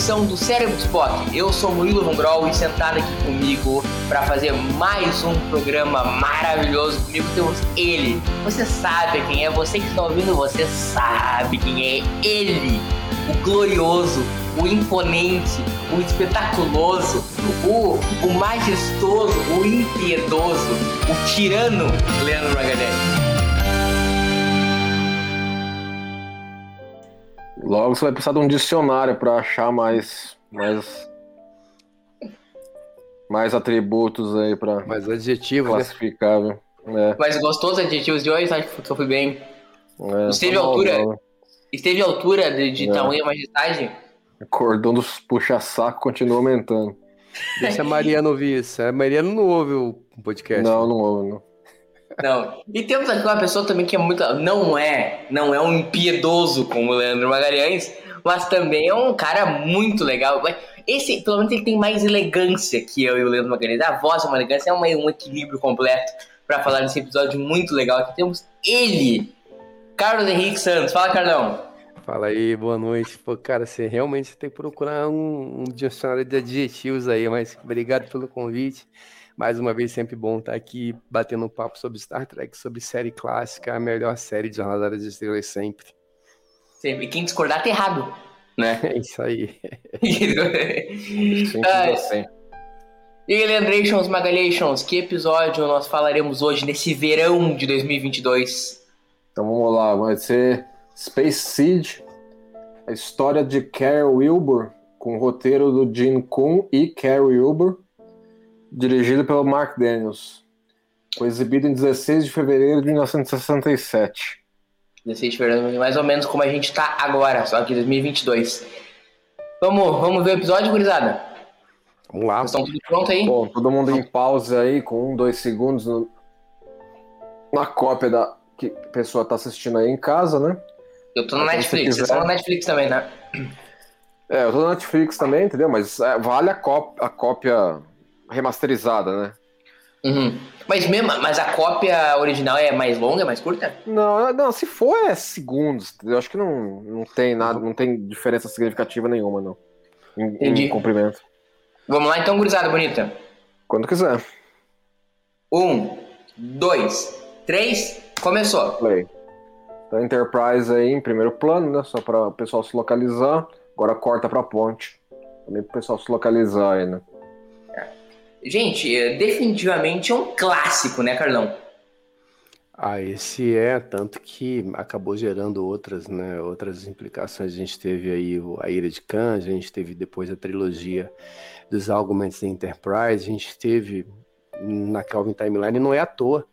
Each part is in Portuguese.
Edição do Cérebro Spock. Eu sou Murilo Von Grol e sentado aqui comigo para fazer mais um programa maravilhoso. Comigo temos ele. Você sabe quem é, você que está ouvindo, você sabe quem é ele. O glorioso, o imponente, o espetaculoso, o, o majestoso, o impiedoso, o tirano Leandro Magalhães. Logo você vai precisar de um dicionário para achar mais, mais, mais atributos aí para Mais adjetivos, né? classificar, viu? É, Mas gostou dos adjetivos de hoje? Acho que eu fui bem. é, Esteve tá à altura? Esteve à altura de, de É. tamanho e majestade? O cordão dos puxa-saco continua aumentando. Deixa a Mariana ouvir isso. A Mariana não ouve o podcast. Não, não ouve, não. Não. E temos aqui uma pessoa também que é muito. Não é, não é um impiedoso como o Leandro Magalhães, mas também é um cara muito legal. Esse, pelo menos, ele tem mais elegância que eu e o Leandro Magalhães. A voz é uma elegância, é uma- um equilíbrio completo para falar nesse episódio muito legal. Aqui temos ele, Carlos Henrique Santos. Fala, Carlão. Fala aí, boa noite. Pô, cara, você realmente tem que procurar um, um dicionário de adjetivos aí, mas obrigado pelo convite. Mais uma vez, sempre bom estar aqui batendo um papo sobre Star Trek, sobre série clássica, a melhor série de Jornada das Estrelas sempre. Sempre. Quem discordar tá errado, né? É isso aí. Ai. assim. E aí, Leandrations, Magalhations, que episódio nós falaremos hoje, nesse verão de 2022? Então vamos lá, vai ser Space Seed, a história de Carrie Wilbur, com o roteiro do Gene Kuhn e Carrie Wilbur, dirigido pelo Mark Daniels. Foi exibido em 16 de fevereiro de 1967. 16 de fevereiro, mais ou menos como a gente tá agora, só que 2022. Vamos, vamos ver o episódio, gurizada? Vamos lá. Vocês estão tudo pronto aí? Bom, todo mundo em pausa aí, com um, dois segundos no- na cópia da que a pessoa tá assistindo aí em casa, né? Eu tô no se Netflix, quiser. vocês estão no Netflix também, né? É, eu tô na Netflix também, entendeu? Mas é, vale a, a cópia remasterizada, né? Uhum. Mas mesmo, mas a cópia original é mais longa, é mais curta? Não, não, se for é segundos, entendeu? Acho que não, não tem nada, não tem diferença significativa nenhuma, não. Em, Entendi. em comprimento. Vamos lá então, gurizada bonita. Quando quiser. Um, dois, três, começou. Play. Então, Enterprise aí em primeiro plano, né? Só para o pessoal se localizar. Agora corta pra ponte. Também pro pessoal se localizar aí, né? Gente, é, definitivamente é um clássico, né, Carlão? Ah, esse é, tanto que acabou gerando outras, né, outras implicações. A gente teve aí a Ira de Khan, a gente teve depois a trilogia dos Arguments da Enterprise, a gente teve na Calvin Timeline, não é à toa,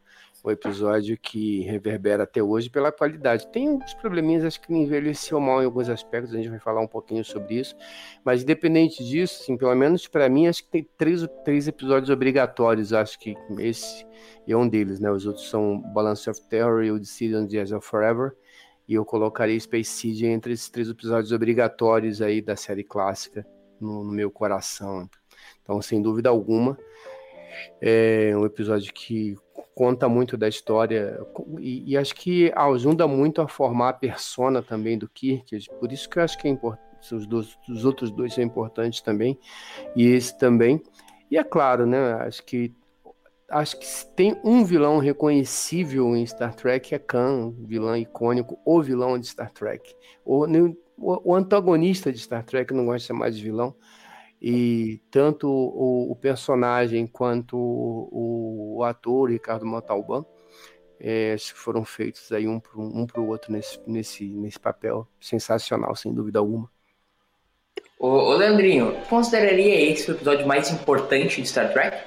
um episódio que reverbera até hoje pela qualidade. Tem uns probleminhas, acho que envelheceu mal em alguns aspectos, a gente vai falar um pouquinho sobre isso, mas independente disso, assim, pelo menos para mim, acho que tem três, três episódios obrigatórios, acho que esse é um deles, né? Os outros são Balance of Terror e o Decision the Edge of Forever. E eu colocaria Space Seed entre esses três episódios obrigatórios aí da série clássica no, no meu coração. Então, sem dúvida alguma, é um episódio que conta muito da história e, e acho que ajuda muito a formar a persona também do Kirk. Por isso que eu acho que é importante. Os, dois, os outros dois são importantes também, e esse também. E é claro, né? Acho que acho que tem um vilão reconhecível em Star Trek é Khan, vilão icônico, o vilão de Star Trek. O, o, antagonista de Star Trek, não gosto de de vilão. E tanto o, o personagem quanto o, o, ator, Ricardo Montalban, é, foram feitos aí um para um pro outro nesse, nesse, nesse papel sensacional, sem dúvida alguma. Ô, ô Leandrinho, consideraria esse o episódio mais importante de Star Trek?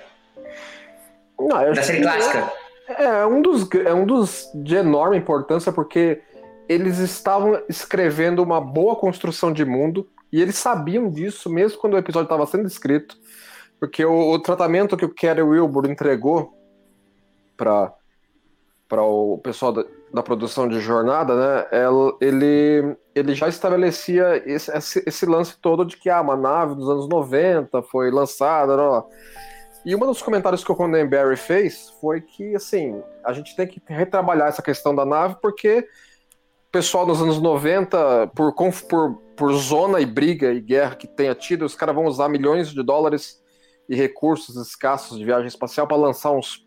Não, eu Da série clássica? É, é um dos, é um dos de enorme importância porque eles estavam escrevendo uma boa construção de mundo e eles sabiam disso mesmo quando o episódio estava sendo escrito, porque o, o tratamento que o Kerry Wilbur entregou para para o pessoal da, da produção de jornada, né? Ele, ele já estabelecia esse, esse, esse lance todo de que ah, uma nave dos anos 90 foi lançada, blá, blá. E um dos comentários que o Roddenberry fez foi que, assim, a gente tem que retrabalhar essa questão da nave, porque pessoal nos anos 90, por, por, por zona e briga e guerra que tenha tido, os caras vão usar milhões de dólares e recursos escassos de viagem espacial para lançar uns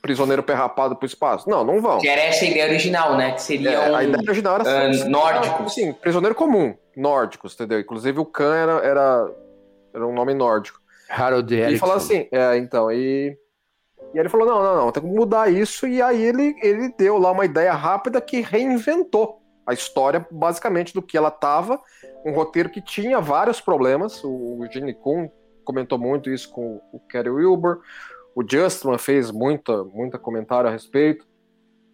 prisioneiros perrapados pro espaço. Não, não vão. Que era essa a ideia original, né? Que seria É, um... a ideia original era ah, ser- nórdicos. Sim, prisioneiro comum, nórdicos, entendeu? Inclusive o Khan era, era, era um nome nórdico. Harold E Erickson. falou assim, é, então, e. E ele falou: não, não, não, tem que mudar isso. E aí ele, ele deu lá uma ideia rápida que reinventou a história, basicamente, do que ela tava. Um roteiro que tinha vários problemas. O, o Gene Kuhn comentou muito isso com o Kerry Wilbur. O Justman fez muita, muita comentário a respeito.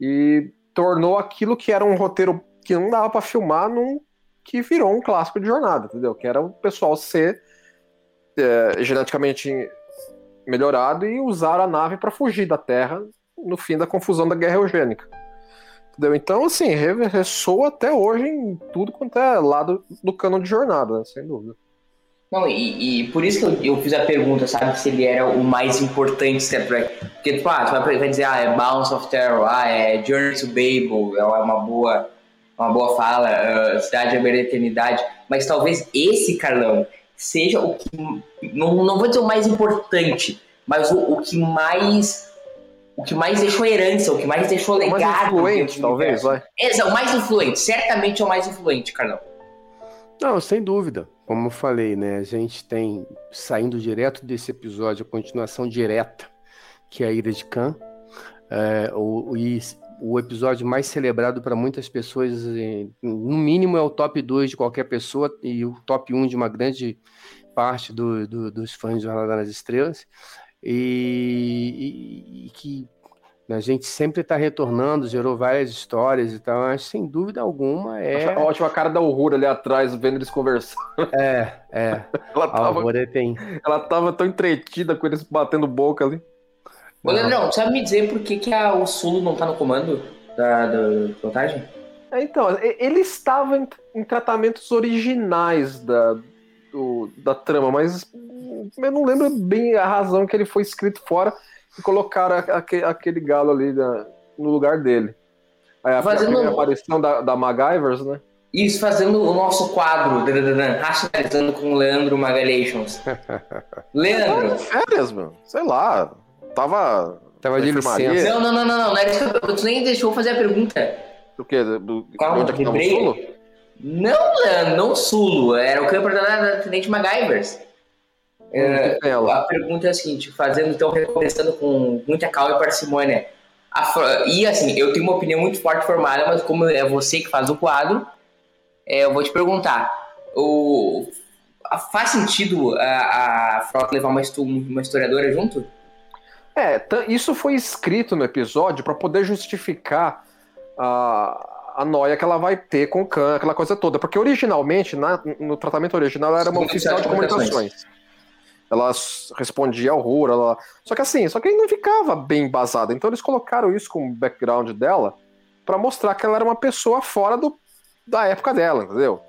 E tornou aquilo que era um roteiro que não dava para filmar num que virou um clássico de jornada, entendeu? Que era o pessoal ser é, geneticamente melhorado e usar a nave para fugir da Terra no fim da confusão da guerra eugênica. Entendeu? Então, assim, re- ressoa até hoje em tudo quanto é lado do cano de jornada, né? sem dúvida. Não, e, e por isso que eu, eu fiz a pergunta, sabe, se ele era o mais importante Trek. Porque, tipo, ah, tu vai, vai dizer, ah, é Bounce of Terror, ah, é Journey to Babel, é uma boa, uma boa fala, ah, Cidade da Eternidade. Mas talvez esse, Carlão, seja o que, não, não vou dizer o mais importante, mas o, o que mais... O que mais deixou herança, o que mais deixou O legado. mais influente, talvez, vai. Esse é o mais influente, certamente é o mais influente, Carlão. Não, sem dúvida. Como eu falei, né? A gente tem, saindo direto desse episódio, a continuação direta, que é a Ira de Khan. É, o, e o episódio mais celebrado para muitas pessoas, no mínimo, é o top 2 de qualquer pessoa e o top 1 de uma grande parte do- do- dos fãs de Jornada nas Estrelas. E, e- e que a gente sempre está retornando, gerou várias histórias e tal, mas sem dúvida alguma é. Acho ótima a cara da Uhura ali atrás, vendo eles conversando. É, é. Ela tava, tem. ela tava tão entretida com eles batendo boca ali. Ô, Leandrão, sabe me dizer por que, que a, o Sulo não tá no comando da, da pilotagem? É, Então, ele estava em, em tratamentos originais da, do- da trama, mas eu não lembro bem a razão que ele foi escrito fora e colocaram a- aque- aquele galo ali no lugar dele. Aí a, Fazendo- a aparição da, da MacGyvers, né? Isso fazendo o nosso quadro, racionalizando com o Leandro Magalations. Leandro, Férias, mano. Sei lá. Tava. Tava de licença. não, não, não, não, não, não era isso que eu, tu nem deixou fazer a pergunta. Do quê? Do, Calma, onde é que tava. Sulo? Não, Leandro, não o Sulo, era o campo da, da Tenente MacGyvers. É? A pergunta é a seguinte, fazendo então, recomeçando com muita calma e parcimônia. A Fro- e assim, eu tenho uma opinião muito forte formada, mas como é você que faz o quadro, é, eu vou te perguntar. O, a- faz sentido a, a Frota levar uma, uma historiadora junto? É, isso foi escrito no episódio para poder justificar a, a noia que ela vai ter com o Khan, aquela coisa toda. Porque originalmente, na- no tratamento original, ela era uma oficial de comunicações. Ela respondia ao Rura. Ela... Só que assim, só que aí não ficava bem embasada. Então eles colocaram isso como background dela para mostrar que ela era uma pessoa fora do, da época dela, entendeu?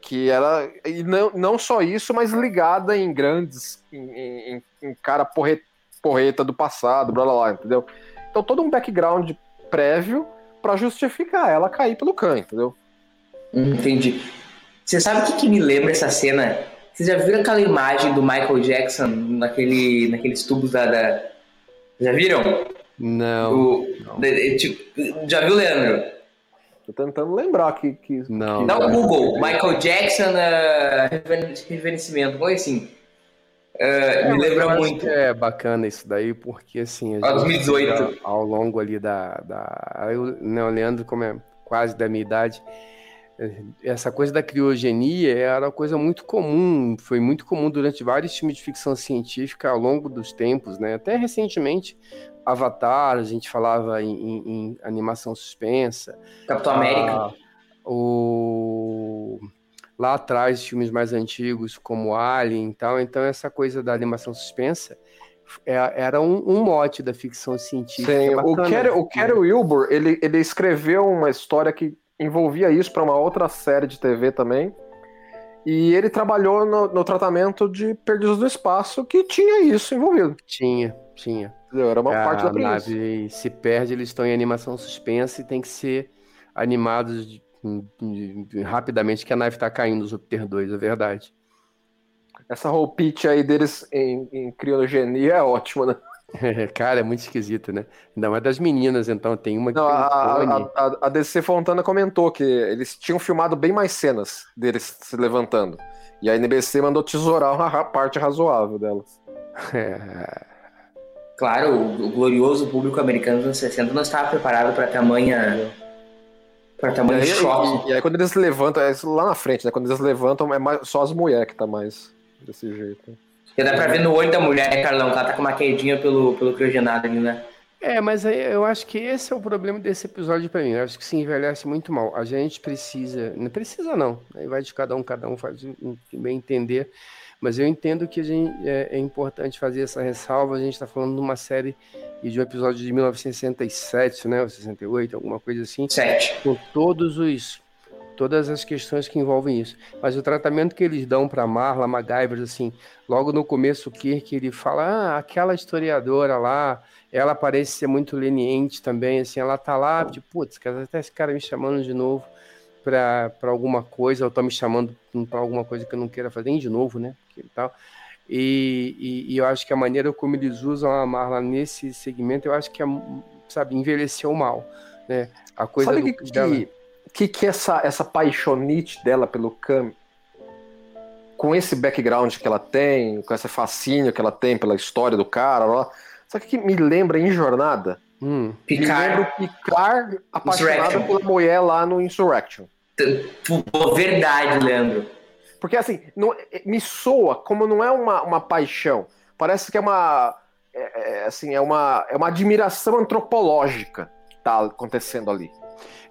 Que era. E não, não só isso, mas ligada em grandes. em, em- em cara porre- porreta do passado, blá blá blá, entendeu? Então todo um background prévio para justificar ela cair pelo Khan, entendeu? Entendi. Você sabe o que, que me lembra essa cena? Vocês já viram aquela imagem do Michael Jackson naquele, naqueles tubos da. da- Já viram? Não, O- de- tipo, já viu, Leandro? Tô tentando lembrar que. que não. Dá o Google, Michael Jackson, uh, rejuven- rejuvenescimento, coisa assim. Uh, me Eu lembra acho muito. que É bacana isso daí, porque assim. a Ah, gente 2018. fica Ao longo ali da. da o, né, Leandro, como é quase da minha idade, essa coisa da criogenia era uma coisa muito comum, foi muito comum durante vários filmes de ficção científica ao longo dos tempos, né? Até recentemente, Avatar, a gente falava em, em, em animação suspensa. Capitão América. Ah, o... Lá atrás, filmes mais antigos, como Alien e tal. Então, essa coisa da animação suspensa é, era um, um mote da ficção científica. Sim, o Kerry, o Kerry Wilbur, ele, ele escreveu uma história que envolvia isso para uma outra série de TV também. E ele trabalhou no, no, tratamento de Perdidos no Espaço, que tinha isso envolvido. Tinha, tinha. Era uma a, parte da premissa. A nave se perde, eles estão em animação suspensa e tem que ser animados de, rapidamente, que a nave está caindo, Júpiter 2, é verdade. Essa roupite aí deles em, em criogenia é ótima, né? Cara, é muito esquisito, né? Ainda mais das meninas, então. Tem uma que Não, tem um a, a, a, DC Fontana comentou que eles tinham filmado bem mais cenas deles se levantando. E a NBC mandou tesourar uma parte razoável delas. É. Claro, o, o, glorioso público americano dos anos 60 não estava preparado para tamanha. Tamanho e aí, choque. E, e, aí quando eles levantam, é lá na frente, né? Quando eles levantam, é mais, só as mulheres que tá mais desse jeito. E dá pra ver no olho da mulher, né, Carlão? Que ela tá com uma quedinha pelo, pelo criogenado ali, né? É, mas eu acho que esse é o problema desse episódio para mim. Eu acho que se envelhece muito mal. A gente precisa. Não precisa, não. Aí vai de cada um, cada um faz bem entender. Mas eu entendo que a gente, é, é importante fazer essa ressalva. A gente está falando de uma série e de um episódio de 1967, né? Ou 68, alguma coisa assim. Sete. Com todos os todas as questões que envolvem isso. Mas o tratamento que eles dão para Marla MacGyver, assim, logo no começo o Kirk ele fala, ah, aquela historiadora lá, ela parece ser muito leniente também, assim, ela tá lá, tipo, putz, até esse cara me chamando de novo para alguma coisa, ou tá me chamando para alguma coisa que eu não queira fazer, de novo, né, e tal. E, e, e, eu acho que a maneira como eles usam a Marla nesse segmento, eu acho que, é, sabe, envelheceu mal, né, a coisa Sabe do, que, dela... que que, que essa, essa paixonite dela pelo Kami, com esse background que ela tem, com esse fascínio que ela tem pela história do cara, lá, sabe o que me lembra em Jornada? Hum. Lembra Picard apaixonado pela mulher lá no Insurrection. Verdade, Leandro. Porque assim, não, me soa como não é uma, uma paixão. Parece que é uma. É, é, assim, é uma, é uma admiração antropológica que tá acontecendo ali.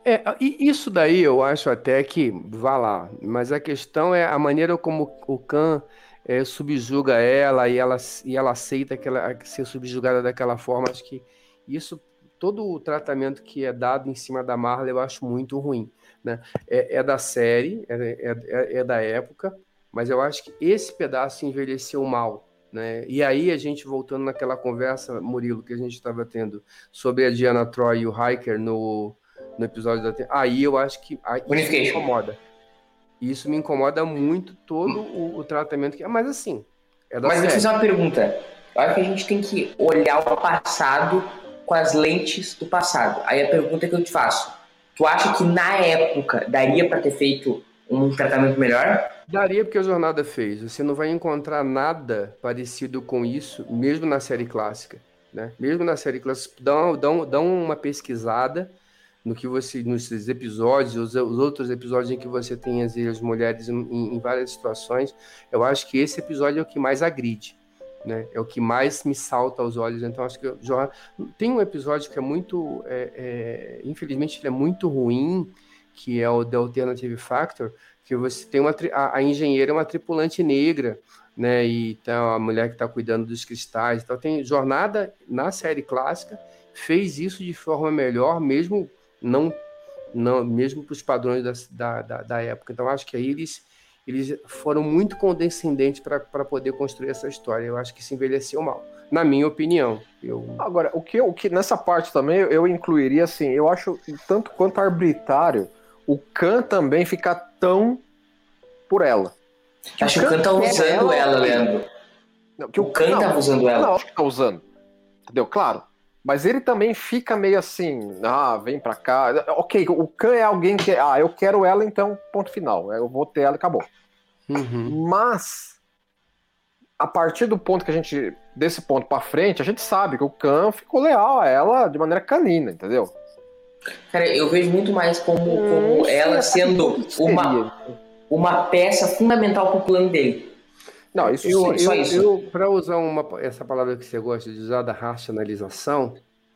É, isso daí eu acho até que vá lá, mas a questão é a maneira como o Khan é, subjuga ela e ela, e ela aceita que ela, ser subjugada daquela forma. Acho que isso, todo o tratamento que é dado em cima da Marla, eu acho muito ruim. Né? É, é da série, é, é, é, da época, mas eu acho que esse pedaço envelheceu mal. Né? E aí a gente voltando naquela conversa, Murilo, que a gente estava tendo sobre a Diana Troy e o Hiker no no episódio da. Aí eu acho que. Aí, isso me incomoda. Isso me incomoda muito todo o, o tratamento que. Mas assim. É Mas série. eu fiz uma pergunta. Eu acho que a gente tem que olhar o passado com as lentes do passado. Aí a pergunta que eu te faço: tu acha que na época daria para ter feito um tratamento melhor? Daria porque a jornada fez. Você não vai encontrar nada parecido com isso, mesmo na série clássica. Né? Mesmo na série clássica, dão, dão, dão uma pesquisada no que você nos episódios, os, os, outros episódios em que você tem as, as mulheres em, em, várias situações, eu acho que esse episódio é o que mais agride, né? É o que mais me salta aos olhos. Então acho que já tem um episódio que é muito, é, é, infelizmente, ele é muito ruim, que é o The Alternative Factor, que você tem uma a, a engenheira é uma tripulante negra, né? E então a mulher que está cuidando dos cristais, então tem jornada na série clássica fez isso de forma melhor, mesmo não, não mesmo para os padrões da, da, da, época. Então, acho que aí eles, eles foram muito condescendentes para poder construir essa história. Eu acho que se envelheceu mal, na minha opinião. Eu... Agora, o que, o que nessa parte também eu incluiria assim, eu acho tanto quanto arbitrário o Khan também ficar tão por ela. Acho que o Khan tá usando ela, ela Leandro. Não, que o, o Khan tá usando ela. Não, acho que tá usando. Entendeu? Claro. Mas ele também fica meio assim, ah, vem pra cá. Ok, o Khan é alguém que, ah, eu quero ela, então, ponto final. Eu vou ter ela e acabou. Uhum. Mas, a partir do ponto que a gente, desse ponto pra frente, a gente sabe que o Khan ficou leal a ela de maneira canina, entendeu? Cara, eu vejo muito mais como, como ela sendo uma, uma peça fundamental pro plano dele. Não, isso eu, sim, eu, isso. eu para usar uma, essa palavra que você gosta de usar da racionalização,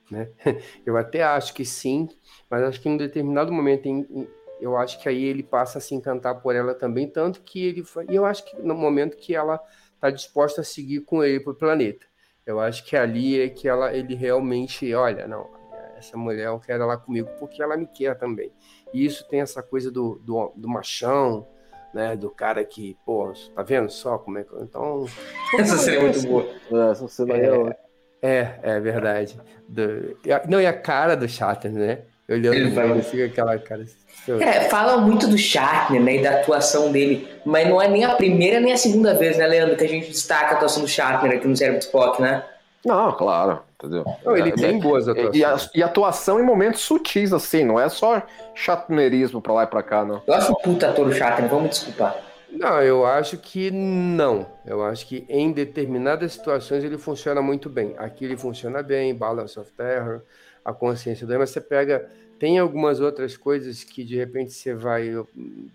né? Eu até acho que sim, mas acho que em um determinado momento em, em, eu acho que aí ele passa a se encantar por ela também, tanto que ele e eu acho que no momento que ela está disposta a seguir com ele para o planeta. Eu acho que ali é que ela, ele realmente, olha, não, essa mulher eu quero ela comigo porque ela me quer também. E isso tem essa coisa do, do, do machão, né? Do cara que, pô, tá vendo só como é que. Então. Essa seria muito boa. Essa cena é, é, é verdade. Do, não, e a cara do Chatter, né? Olhando ele vai assim, aquela cara. Assim, é, fala muito do Shatner, né, e da atuação dele, mas não é nem a primeira nem a segunda vez, né, Leandro, que a gente destaca a atuação do Shatner aqui no Cérebro Spock, né? Não, claro, entendeu? Não, ele é, tem é, boas atuações. E, a, e, atuação em momentos sutis, assim, não é só chatnerismo pra lá e pra cá, não. Eu acho um puta ator o Shatner, vamos desculpar. Não, eu acho que não. Eu acho que em determinadas situações ele funciona muito bem. Aqui ele funciona bem, Balance of Terror, a consciência do mas você pega tem algumas outras coisas que de repente você vai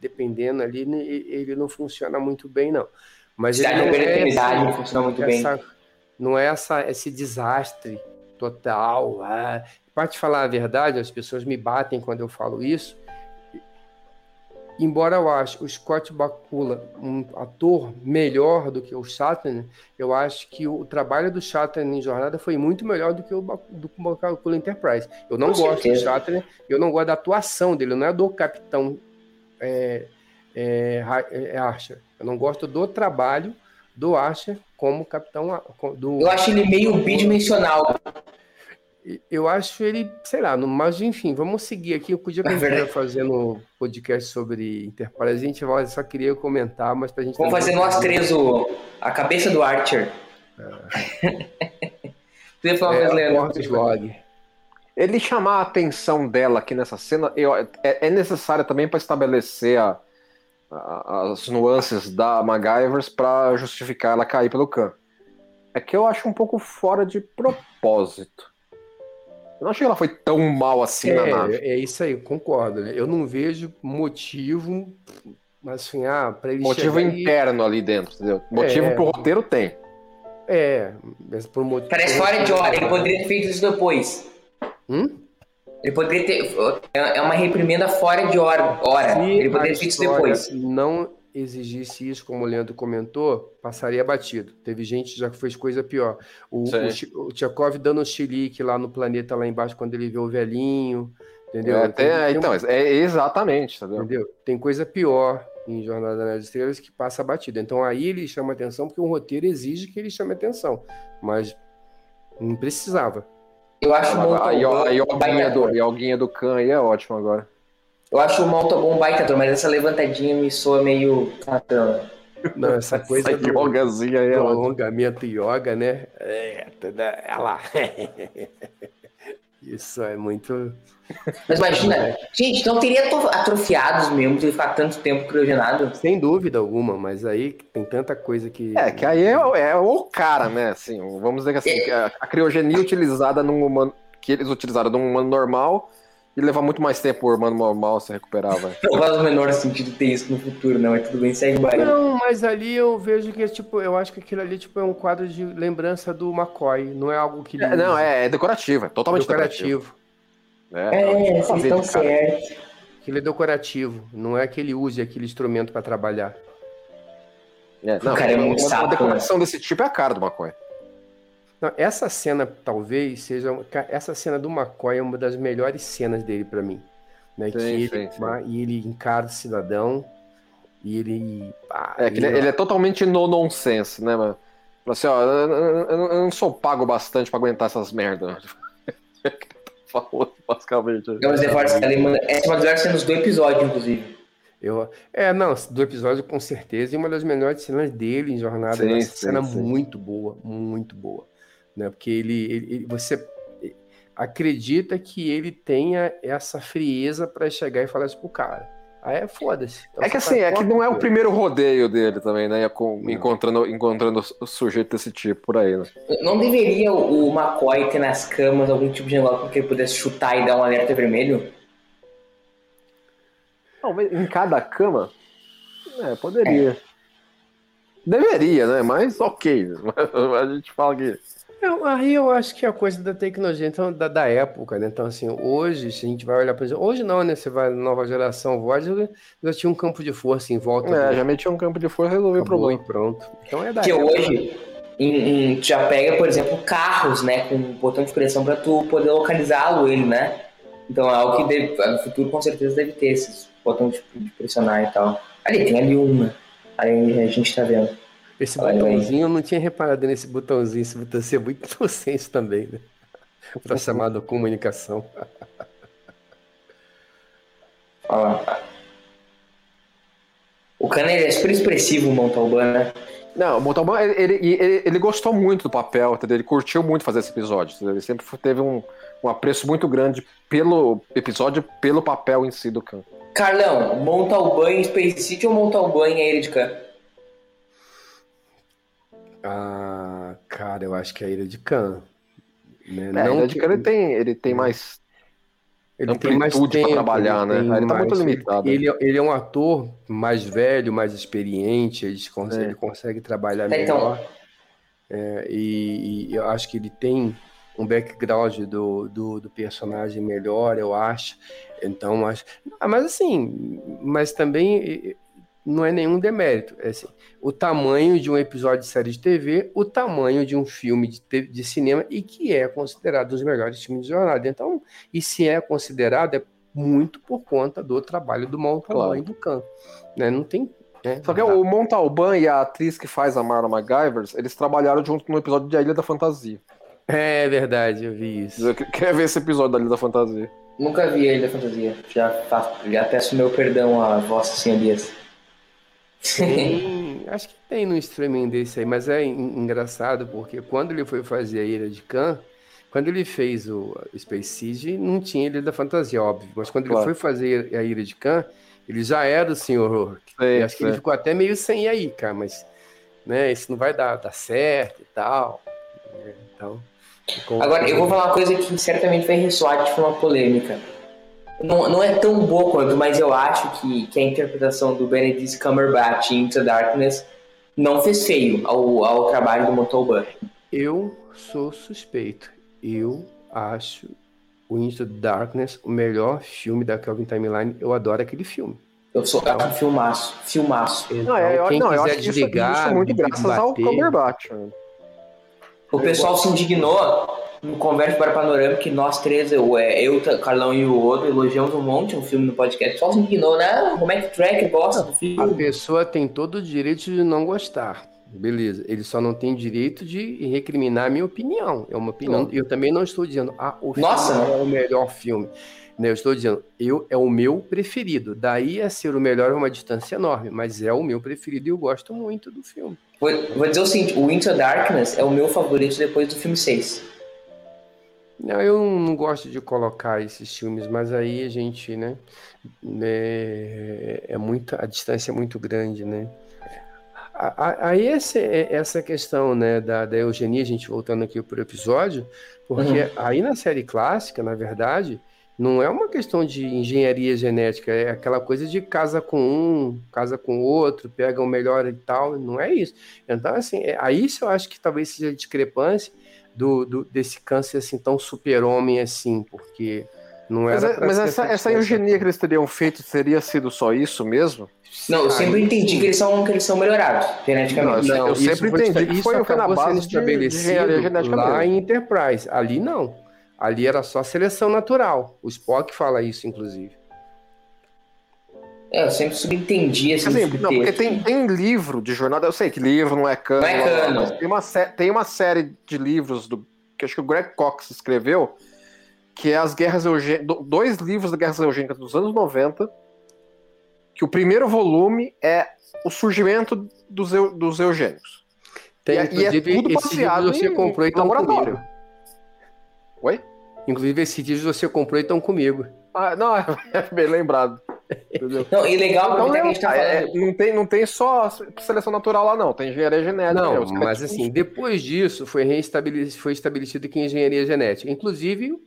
dependendo ali ele não funciona muito bem não mas ele não é não funciona muito essa, bem não é essa esse desastre total ah, para te falar a verdade as pessoas me batem quando eu falo isso embora eu ache o Scott Bakula um ator melhor do que o Shatner, eu acho que o trabalho do Shatner em Jornada foi muito melhor do que o do Bakula Enterprise. Eu não Com gosto certeza. do Shatner, eu não gosto da atuação dele, não é do Capitão é, é, é, Archer. Eu não gosto do trabalho do Archer como Capitão do. Eu acho ele meio bidimensional eu acho ele, sei lá, no, mas enfim, vamos seguir aqui. Eu podia continuar fazendo podcast sobre Interpol. A gente só queria comentar, mas pra gente. Vamos fazer nós três o, a cabeça do Archer. É. Você falar é, Leandro. Ele chamar a atenção dela aqui nessa cena eu, é, é necessário também para estabelecer a, as nuances da MacGyver para justificar ela cair pelo can. É que eu acho um pouco fora de propósito. Eu não achei que ela foi tão mal assim é, na nave. É isso aí, concordo. Né? Eu não vejo motivo, mas assim, ah, para ele Motivo interno ali dentro, entendeu? Motivo é, pro roteiro tem. É, mas por motivo. Parece fora de hora, ele poderia ter feito isso depois. Hum? Ele poderia ter. É uma reprimenda fora de hora. hora. Ele poderia ter isso depois. Não exigisse isso, como o Leandro comentou, passaria batido. Teve gente que já fez coisa pior. O, o, o Tchekov dando um chilique lá no planeta, lá embaixo, quando ele vê o velhinho, entendeu? É, até, então, é exatamente, entendeu? entendeu? Tem coisa pior em Jornada nas Estrelas que passa batido. Então aí ele chama atenção porque o roteiro exige que ele chame atenção, mas não precisava. Eu acho muito... A, a, a, do, Yoguinha do Khan aí é ótimo agora. Eu acho o Montauban um baita mas essa levantadinha me soa meio catana. Não, essa coisa essa do yogazinha aí, alongamento yoga, né? É, é lá. Isso é muito. Mas imagina, é. gente, não teria atrofiados mesmo de ficar tanto tempo criogenado? Sem dúvida alguma, mas aí tem tanta coisa que. É, que aí é, é o cara, né? Assim, vamos dizer que assim, é. a criogenia utilizada num humano. que eles utilizaram num humano normal e levar muito mais tempo o humano normal se recuperar, velho. Não faz o menor sentido ter isso no futuro, não. É tudo bem, segue o Não, mas ali eu vejo que, tipo, eu acho que aquilo ali tipo, é um quadro de lembrança do McCoy. Não é algo que. É, não, é, é, decorativo, é totalmente decorativo. decorativo. É, é vocês estão certos. Aquilo é decorativo, não é que ele use aquele instrumento para trabalhar. É, não, o cara é muito uma, uma decoração né? desse tipo é a cara do McCoy. Não, essa cena talvez seja essa cena do McCoy é uma das melhores cenas dele para mim, né? Sim, que ele, sim, sim. e ele encara o cidadão e ele ah, é que ele, ele, é totalmente no nonsense, né, mano? Assim, ó, eu, eu, eu não sou pago bastante para aguentar essas merdas. Falou, basicamente. Não, mas essa é uma das melhores cenas do episódio, inclusive. Eu, é, não, do episódio com certeza, e uma das melhores cenas dele em Jornada. Sim, sim, cena sim. muito boa, muito boa né? Porque ele, ele, ele você acredita que ele tenha essa frieza para chegar e falar isso pro cara. Aí é foda-se. Então, é que assim, é que não é o primeiro rodeio dele também, né? Com, encontrando, encontrando o sujeito desse tipo por aí, né? Não deveria o McCoy ter nas camas algum tipo de negócio que ele pudesse chutar e dar um alerta vermelho? Não, em cada cama? É, poderia. É. Deveria, né? Mas ok. A gente fala que eu, aí eu acho que é a coisa da tecnologia, então, da, da época, né? Então, assim, hoje, se a gente vai olhar, por exemplo, hoje não, né? Você vai na nova geração, Voyager já tinha um campo de força em volta. É, do... já metia um campo de força e resolveu o problema. E pronto. Então é da Que época. hoje, em, em, já pega, por exemplo, carros, né? Com um botão de pressão para tu poder localizá-lo, ele, né? Então é algo que deve, no futuro com certeza deve ter esses botões de, de pressionar e tal. Ali, tem ali uma. Aí a gente tá vendo. Esse botãozinho, eu não tinha reparado nesse botãozinho. Esse botãozinho é muito inocente também, né? Para chamada comunicação. Fala. O Cana é super expressivo, o Montalban, né? Não, o Montalban, ele, ele, ele, gostou muito do papel, entendeu? ele curtiu muito fazer esse episódio. Entendeu? Ele sempre teve um, um apreço muito grande pelo episódio, pelo papel em si do Khan. Carlão, Montalban em Space City ou Montalban em Khan? Ah, cara, eu acho que é a Ilha de Khan. Né? É, Não a Ilha de Khan ele tem, ele tem mais ele tem mais tempo para trabalhar, né? Ele, tá muito limitado. Ele, ele, é um ator mais velho, mais experiente, ele consegue, é. ele consegue trabalhar é, então. melhor. É, e, e, eu acho que ele tem um background do, do, do, personagem melhor, eu acho. Então, mas, mas assim, mas também não é nenhum demérito. É assim, o tamanho de um episódio de série de TV, o tamanho de um filme de, de cinema e que é considerado um dos melhores filmes de jornada. Então, e se é considerado, é muito por conta do trabalho do Montalban claro. e do Khan. Né? Não tem. Né? Só que o Montalban e a atriz que faz a Marla MacGyver, eles trabalharam junto no episódio de A Ilha da Fantasia. É verdade, eu vi isso. Quer ver esse episódio da Ilha da Fantasia? Nunca vi a Ilha da Fantasia. Já, já peço meu perdão a vossa senhorias. Tem, acho que tem no streaming desse aí, mas é engraçado porque quando ele foi fazer a Ilha de Khan, quando ele fez o Space Siege, não tinha Ilha da Fantasia, óbvio, mas quando claro. ele foi fazer a Ilha de Khan, ele já era o Senhor Horror. acho que ele ficou até meio sem aí, cara, mas né, isso não vai dar, dar certo e tal. Né, então, Agora, eu vou falar uma coisa que certamente vai ressoar de forma polêmica não, não é tão boa quanto, mas eu acho que, que a interpretação do Benedict Cumberbatch em Into Darkness não fez feio ao, ao trabalho do Montalban. Eu sou suspeito. Eu acho o Into Darkness o melhor filme da Kelvin Timeline. Eu adoro aquele filme. Eu sou então, um filmaço, filmaço. Então, não, é, eu, quem não, quiser desligar, isso, muito graças bater, ao Cumberbatch. O pessoal se indignou no Conversa para Panorama, que nós três, eu, é, eu, Carlão e o Odo, elogiamos um monte um filme no podcast. Só se indignou, né? Como é que o Track gosta do filme? A pessoa tem todo o direito de não gostar. Beleza, ele só não tem direito de recriminar a minha opinião. É uma opinião. Eu também não estou dizendo, ah, o filme Nossa. é o melhor filme. Eu estou dizendo, eu é o meu preferido. Daí a ser o melhor é uma distância enorme, mas é o meu preferido e eu gosto muito do filme. Vou, vou dizer o seguinte: o Into Darkness é o meu favorito depois do filme 6. Não, eu não gosto de colocar esses filmes, mas aí a gente, né, é, é muito, a distância é muito grande, né. Aí essa, essa questão, né, da, da eugenia, a gente voltando aqui para o episódio, porque uhum. aí na série clássica, na verdade, não é uma questão de engenharia genética, é aquela coisa de casa com um, casa com outro, pega o melhor e tal, não é isso. Então, assim, é, aí isso eu acho que talvez seja discrepância do, do desse câncer assim tão super-homem assim, porque não era. Mas, é, mas essa, essa eugenia que eles teriam feito teria sido só isso mesmo? Não, eu sempre entendi que eles são, que eles são melhorados geneticamente. Não, eu sempre entendi que foi, foi na base estabelecido de, de lá em Enterprise. Ali não. Ali era só seleção natural. O Spock fala isso, inclusive. É, eu sempre subentendi esse assim, Não, porque tem, tem livro de jornada, eu sei que livro não é cano. Não é cano. Tem uma, tem uma série de livros do, que acho que o Greg Cox escreveu, que é as guerras eugênicas, dois livros da guerras eugênicas dos anos 90, que o primeiro volume é o surgimento dos, eu, dos eugênicos. Tem, e, e é tudo baseado você em, comprou em laboratório. Comigo. Oi? Inclusive, esse livro você comprou e estão comigo. Ah, não, é bem lembrado. Entendeu? Não, e legal então, que a gente tá é, não, tem, não tem só seleção natural lá, não. Tem engenharia genética. Não, né? mas assim, depois disso foi, reestabelecido, foi estabelecido que engenharia genética. Inclusive,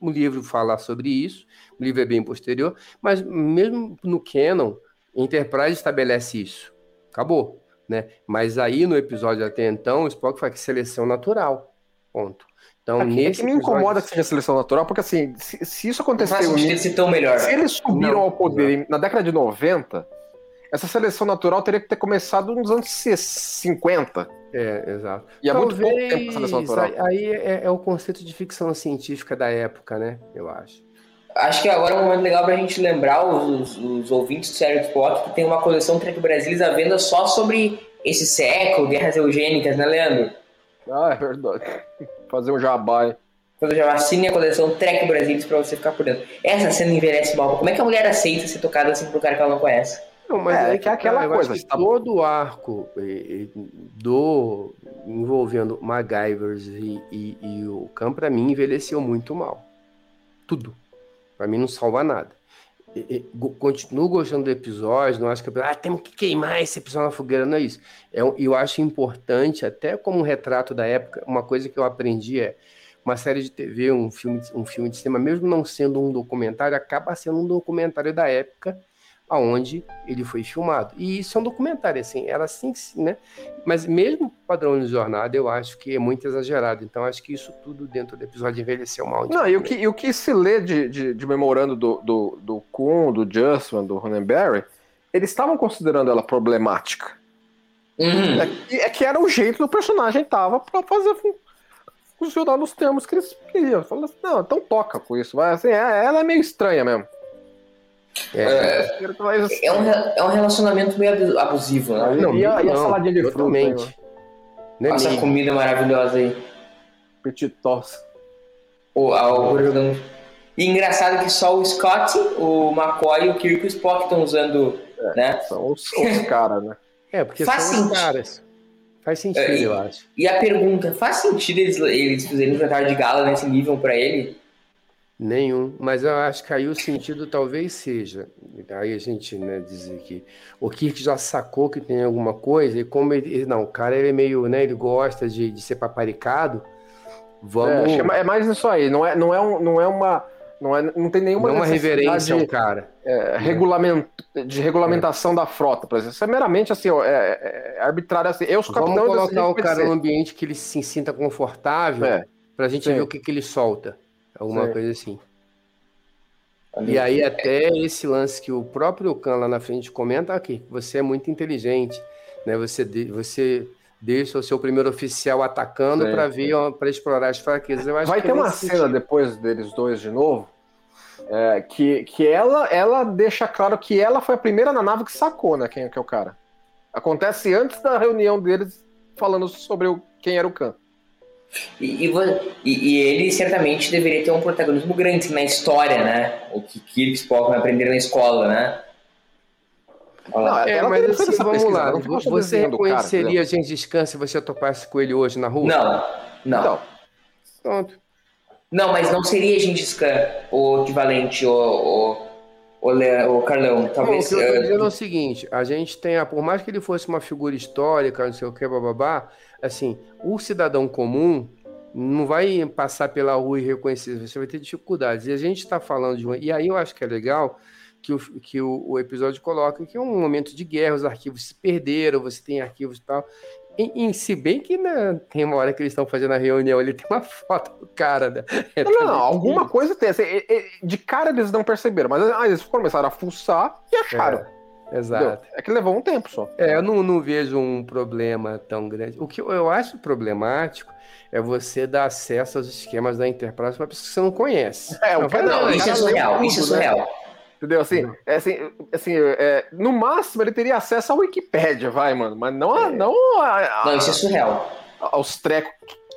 o livro fala sobre isso, o livro é bem posterior, mas mesmo no Canon, Enterprise estabelece isso. Acabou. Né? Mas aí no episódio até então, o Spock fala que seleção natural. Ponto. Então, Aqui, nesse é que me incomoda episódio... que seja seleção natural, porque assim, se, se isso aconteceu. Se, tão melhor. se eles subiram não, ao poder não. na década de 90, essa seleção natural teria que ter começado nos anos 50. É, exato. E é Talvez, muito pouco tempo a seleção natural. Aí é, é, o conceito de ficção científica da época, né? Eu acho. Acho que agora é um momento legal pra gente lembrar os, os ouvintes do Sério Spot que tem uma coleção Trek Brasilis à venda só sobre esse século, guerras eugênicas, né, Leandro? Ah, é verdade. Fazer um jabá, Fazer um jabá, assine a coleção Trek Brasilis pra você ficar por dentro. Essa cena envelhece mal. Como é que a mulher aceita ser tocada assim por um cara que ela não conhece? Não, mas é, é que é aquela coisa. Que todo o arco do envolvendo MacGyvers e, e, e o Khan, pra mim, envelheceu muito mal. Tudo. Pra mim, não salva nada. Continuo gostando do episódio, não acho que ah, temos que queimar esse episódio na fogueira, não é isso. É, eu acho importante, até como um retrato da época, uma coisa que eu aprendi é uma série de TV, um filme, um filme de cinema, mesmo não sendo um documentário, acaba sendo um documentário da época aonde ele foi filmado. E isso é um documentário, assim, era assim, né? Mas mesmo padrão de jornada, eu acho que é muito exagerado. Então, acho que isso tudo dentro do episódio envelheceu mal. Não, e o, que, e o que se lê de, de, de memorando do, do, do Kuhn, do Justman, do Ronenberry, eles estavam considerando ela problemática. Uhum. É, que, é, que era o jeito do personagem tava para fazer funcionar nos termos que eles queriam. Falando assim, não, então toca com isso. Mas assim, é, ela é meio estranha mesmo. É, é, é, um, é um relacionamento meio abusivo, né? Não, e, a, e a saladinha de fruta? Né? Essa comida maravilhosa aí. Petitos. O, a, o E engraçado que só o Scott, o McCoy e o Kirk e o Spock estão usando, é, né? São os, os caras, né? É, porque faz são sentido. caras. Faz sentido, é, eu acho. E a pergunta, faz sentido eles, eles fazerem um jantar de gala nesse nível pra ele? Nenhum, mas eu acho que aí o sentido talvez seja. Aí a gente né, dizer que o Kirk já sacou que tem alguma coisa, e como ele. Não, o cara ele é meio, né? Ele gosta de, de ser paparicado. Vamos. É, é mais isso aí, não é, não é, um, não é uma. Não, é, não tem nenhuma não uma reverência ao cara. É, regulamento, de regulamentação é. da frota, por exemplo. Isso é meramente assim, ó, é, é arbitrário assim. Eu sou capitão Vamos colocar o cara no ambiente que ele se sinta confortável é. pra gente Sim. ver o que, que ele solta. Alguma coisa assim. E aí até esse lance que o próprio Khan lá na frente comenta aqui, você é muito inteligente, né? Você, você deixa o seu primeiro oficial atacando para ver para explorar as fraquezas. Vai ter uma sentido. cena depois deles dois de novo é, que, que ela ela deixa claro que ela foi a primeira na nave que sacou, né? Quem que é o cara? Acontece antes da reunião deles falando sobre o, quem era o Khan. E, e, e, ele certamente deveria ter um protagonismo grande na história, né? O que Kirk Spock aprenderam na escola, né? Não, é, mas assim, vamos pesquisa, lá. Você reconheceria cara, a gente descansa se você topasse com ele hoje na rua? Não, não. Então, pronto. Não, mas não seria Gengis Khan o equivalente, o, o, o, o Carlão. Talvez. Não, o que eu estou dizendo é o seguinte: a gente tem, por mais que ele fosse uma figura histórica, não sei o que, bababá, assim, o cidadão comum não vai passar pela rua e reconhecer, você vai ter dificuldades. E a gente está falando de uma. E aí eu acho que é legal que o, que o, o, episódio coloca que é um momento de guerra, os arquivos se perderam, você tem arquivos e tal. Em, em, se bem que né, tem uma hora que eles estão fazendo a reunião, ele tem uma foto do cara, né? É não, não, alguma coisa tem. Assim, de cara eles não perceberam, mas ah, eles começaram a fuçar e acharam. É. Exato. É que levou um tempo só. É, eu não, não vejo um problema tão grande. O que eu acho problemático é você dar acesso aos esquemas da Enterprise para pessoas que você não conhece. É, o cara, não, isso é surreal, isso é surreal. Entendeu? Assim, é, assim, assim é, no máximo ele teria acesso à Wikipédia, vai, mano. Mas não a. É. Não, a, a, não, isso é surreal. Aos trecos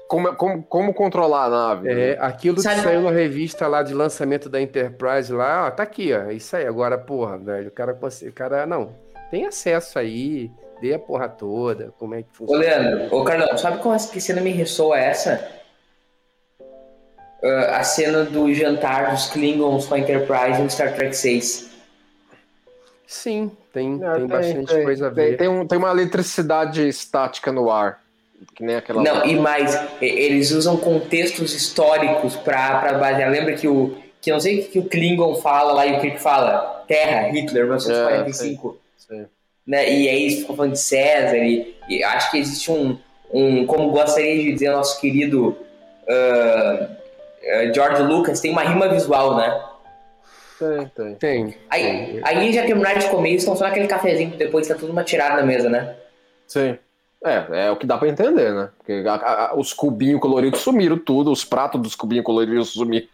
como, como, como controlar a nave. É, né? aquilo Sabe... que saiu na revista lá de lançamento da Enterprise lá, ó, tá aqui, ó. Isso aí. Agora, porra, velho, o cara, o cara não, tem acesso aí, dê a porra toda, como é que funciona. Ô, Leandro, ô, Carlão, sabe qual que cena me ressoa essa? Uh, a cena do jantar dos Klingons com a Enterprise no Star Trek 6. Sim, tem, é, tem, tem, bastante tem, coisa a ver. Tem, um, tem uma eletricidade estática no ar. Que nem aquela. Não, e mais, eles usam contextos históricos para basear. Lembra que o. Que não sei o que o Klingon fala lá e o que fala? Terra, Hitler, 1945. É, sim, sim. Né? E aí eles ficam falando de César. E, e acho que existe um, um. Como gostaria de dizer nosso querido uh, George Lucas, tem uma rima visual, né? Tem, tem. Tem. Aí, tem. aí já terminaram de comer estão só naquele cafezinho depois tá tudo uma tirada na mesa, né? Sim. É, é o que dá pra entender, né? Porque a, a, os cubinhos coloridos sumiram tudo, os pratos dos cubinhos coloridos sumiram.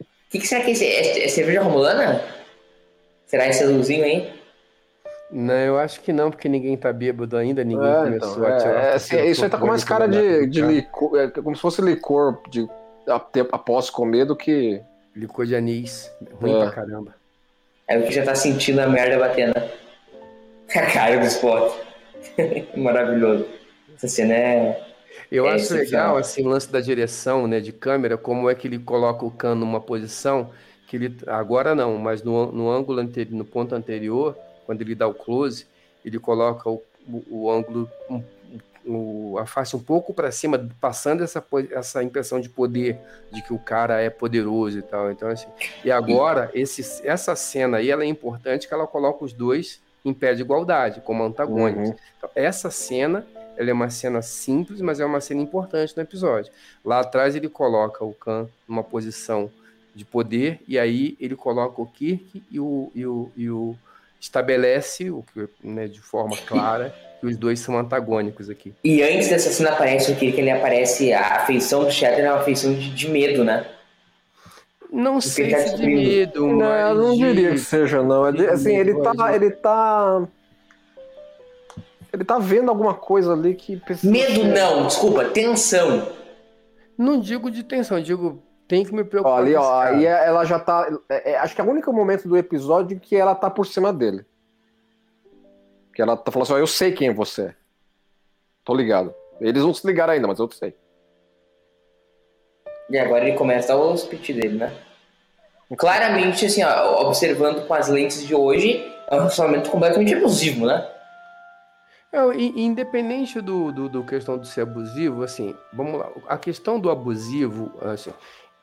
O que, que, será que é esse? É, é cerveja romulana? Será esse azulzinho aí? Não, eu acho que não, porque ninguém tá bêbado ainda, ninguém é, começou então, a tirar. É, assim, isso aí tá com mais cara de, de licor, é como se fosse licor de, após comer do que Licor de anis. Ruim é. pra caramba. É o que já tá sentindo a merda batendo. A cara do esporte. Maravilhoso. Essa cena é. Eu é acho legal assim, o lance da direção né, de câmera, como é que ele coloca o cano numa posição que ele. Agora não, mas no, no ângulo anterior, no ponto anterior, quando ele dá o close, ele coloca o, o, o ângulo um o, a face um pouco para cima, passando essa, essa impressão de poder, de que o cara é poderoso e tal. Então, assim, e agora, esse, essa cena aí, ela é importante que ela coloca os dois em pé de igualdade, como antagônicos. Uhum. Então, essa cena, ela é uma cena simples, mas é uma cena importante no episódio. Lá atrás ele coloca o Khan numa posição de poder, e aí ele coloca o Kirk e o, e o, e o estabelece o que né, de forma clara que os dois são antagônicos aqui. E antes dessa cena aparece o que ele aparece a afeição do Shatter é uma afeição de, de medo, né? Não Porque sei tá se de medo, não, mas eu não diria que seja não. É de, assim, ele tá, ele tá ele tá vendo alguma coisa ali que precisa... Medo não, desculpa, tensão. Não digo de tensão, digo tem que me preocupar. Ó, ali, ó, aí ela já tá. É, é, acho que é o único momento do episódio que ela tá por cima dele. Que ela tá falando assim, ó, eu sei quem é você. Tô ligado. Eles vão se ligar ainda, mas eu sei. E agora ele começa o speech dele, né? Claramente, assim, ó, observando com as lentes de hoje, é um relacionamento completamente abusivo, né? É, independente do, do, do, questão de ser abusivo, assim, vamos lá. A questão do abusivo, assim,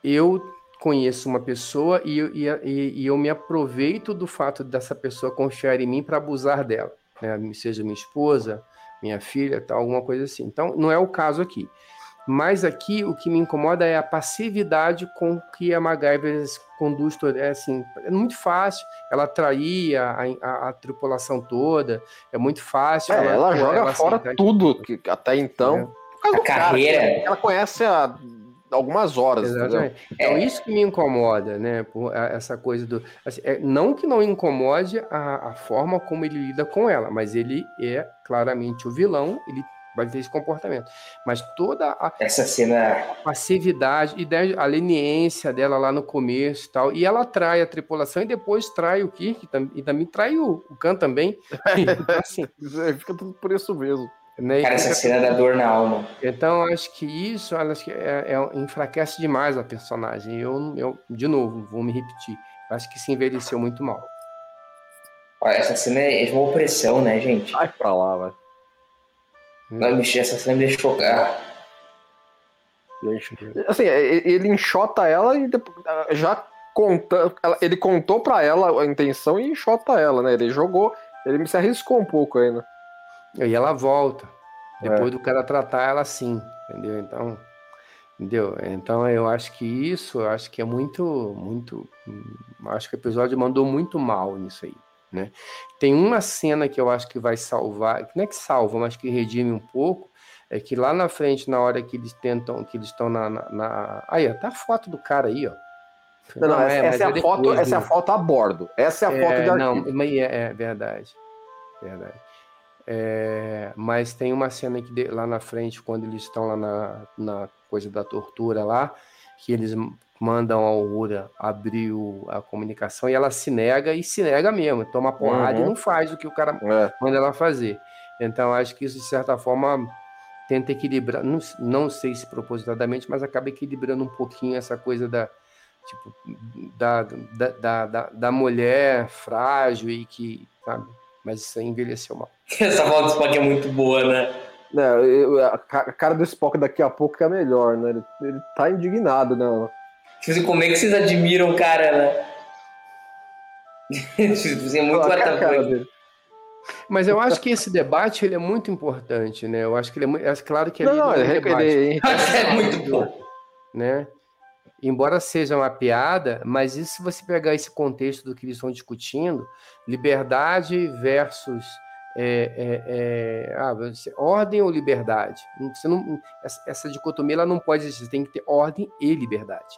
eu conheço uma pessoa e, e, e, eu me aproveito do fato dessa pessoa confiar em mim para abusar dela né, seja minha esposa, minha filha, tal, alguma coisa assim. Então, não é o caso aqui. Mas aqui o que me incomoda é a passividade com que a MacGyver conduz, é assim, é muito fácil ela atrair a, a, a tripulação toda, é muito fácil. É, ela, ela joga ela fora tudo que até então. É. A carreira. Cara, ela conhece a algumas horas. Exatamente. Então, é. isso que me incomoda, né? Por essa coisa do. Assim, é, não que não incomode a, a, forma como ele lida com ela, mas ele é claramente o vilão, ele vai ter esse comportamento. Mas toda a, essa cena. A passividade e a leniência dela lá no começo e tal. E ela trai a tripulação e depois trai o Kirk e também trai o, o Khan também. então, assim, Fica tudo por isso mesmo. Né? Cara, essa cena dá dor na alma. Então, acho que isso acho que é, é, enfraquece demais a personagem. Eu, eu, de novo, vou me repetir. Acho que se envelheceu muito mal. Olha, essa cena é de uma opressão, né, gente? Vai pra lá, vai. Não, mexer, essa cena me deixa chocar. Assim, ele enxota ela e já conta, ele contou pra ela a intenção e enxota ela, né? Ele jogou, ele se arriscou um pouco aí, né? E ela volta. Depois é. do cara tratar ela assim, entendeu? Então, entendeu? Então eu acho que isso, eu acho que é muito, muito. Acho que o episódio mandou muito mal nisso aí. Né? Tem uma cena que eu acho que vai salvar, não é que salva, mas que redime um pouco, é que lá na frente, na hora que eles tentam, que eles estão na, na, na... Aí, ó, tá a foto do cara aí, ó. Não, não, essa, é, essa é, a foto, essa é a foto a bordo. Essa é a foto de arquivo. Não, é, é verdade. Verdade. É, mas tem uma cena que lá na frente, quando eles estão lá na, na coisa da tortura lá, que eles mandam a Aurora abrir o, a comunicação e ela se nega e se nega mesmo, toma porrada uhum. e não faz o que o cara é. manda ela fazer. Então acho que isso de certa forma tenta equilibrar, não, não sei se propositadamente, mas acaba equilibrando um pouquinho essa coisa da Tipo, da, da, da, da, da mulher frágil e que, sabe? Mas isso aí envelheceu mal. Essa volta do Spock é muito boa, né? É, a cara do Spock daqui a pouco é melhor, né? Ele, ele tá indignado, né? Tipo, como é que vocês admiram o cara, né? tipo, é muito cara Mas eu acho que esse debate ele é muito importante, né? Eu acho que ele é, é claro que ele não, não, é, ele, é muito bom, né? Embora seja uma piada, mas isso se você pegar esse contexto do que eles estão discutindo, liberdade versus é, é, é, ah, ordem ou liberdade? Você não, essa, essa, dicotomia ela não pode existir, tem que ter ordem e liberdade.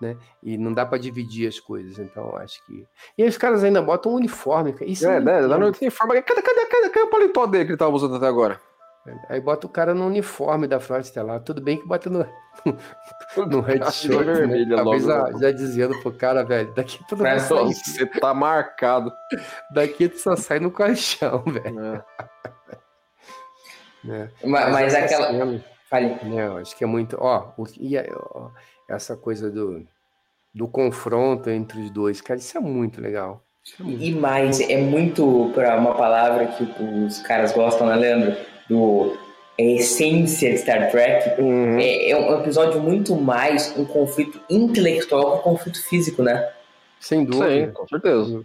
Né? E não dá para dividir as coisas, então acho que. E aí os caras ainda botam um uniforme. Isso é, né? Lá no uniforme. Cadê, cadê, cadê, cadê o paletó dele que ele estava usando até agora? Aí bota o cara no uniforme da Frota Estelar. Tudo bem que bota no, no headshot, né? vermelho, logo, já, já dizendo pro cara, velho, daqui tu não vai sair. Você tá marcado. Daqui tu só sai no caixão, velho. É. É. Mas, mas aquela... Fale. Não, acho que é muito... Ó, o, e, ó, essa coisa do, do confronto entre os dois, cara, isso é muito legal. É muito... E mais, é muito, para uma palavra que os caras gostam, né, Leandro? Do a essência de Star Trek, uhum. é, é, um episódio muito mais um conflito intelectual que um conflito físico, né? Sem dúvida. Sim, com certeza.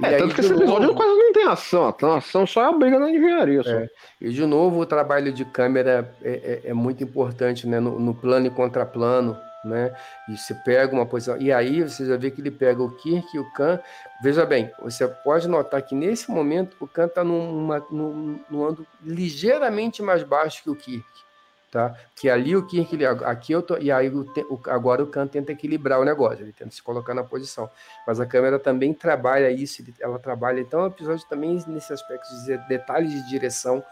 E é, tanto que esse episódio novo... quase não tem ação, a ação só é a briga na engenharia. Só. É. E de novo, o trabalho de câmera é, é, é muito importante, né? No, no plano e contraplano né? E se pega uma posição. E aí você já vê que ele pega o Kirk e o Khan. Veja bem, você pode notar que nesse momento o Khan está num, num ando ligeiramente mais baixo que o Kirk. Tá? Que ali o Kirk, aqui eu tô, e aí o, agora o Khan tenta equilibrar o negócio, ele tenta se colocar na posição. Mas a câmera também trabalha isso, ela trabalha. Então o episódio também, nesse aspecto de detalhes de direção,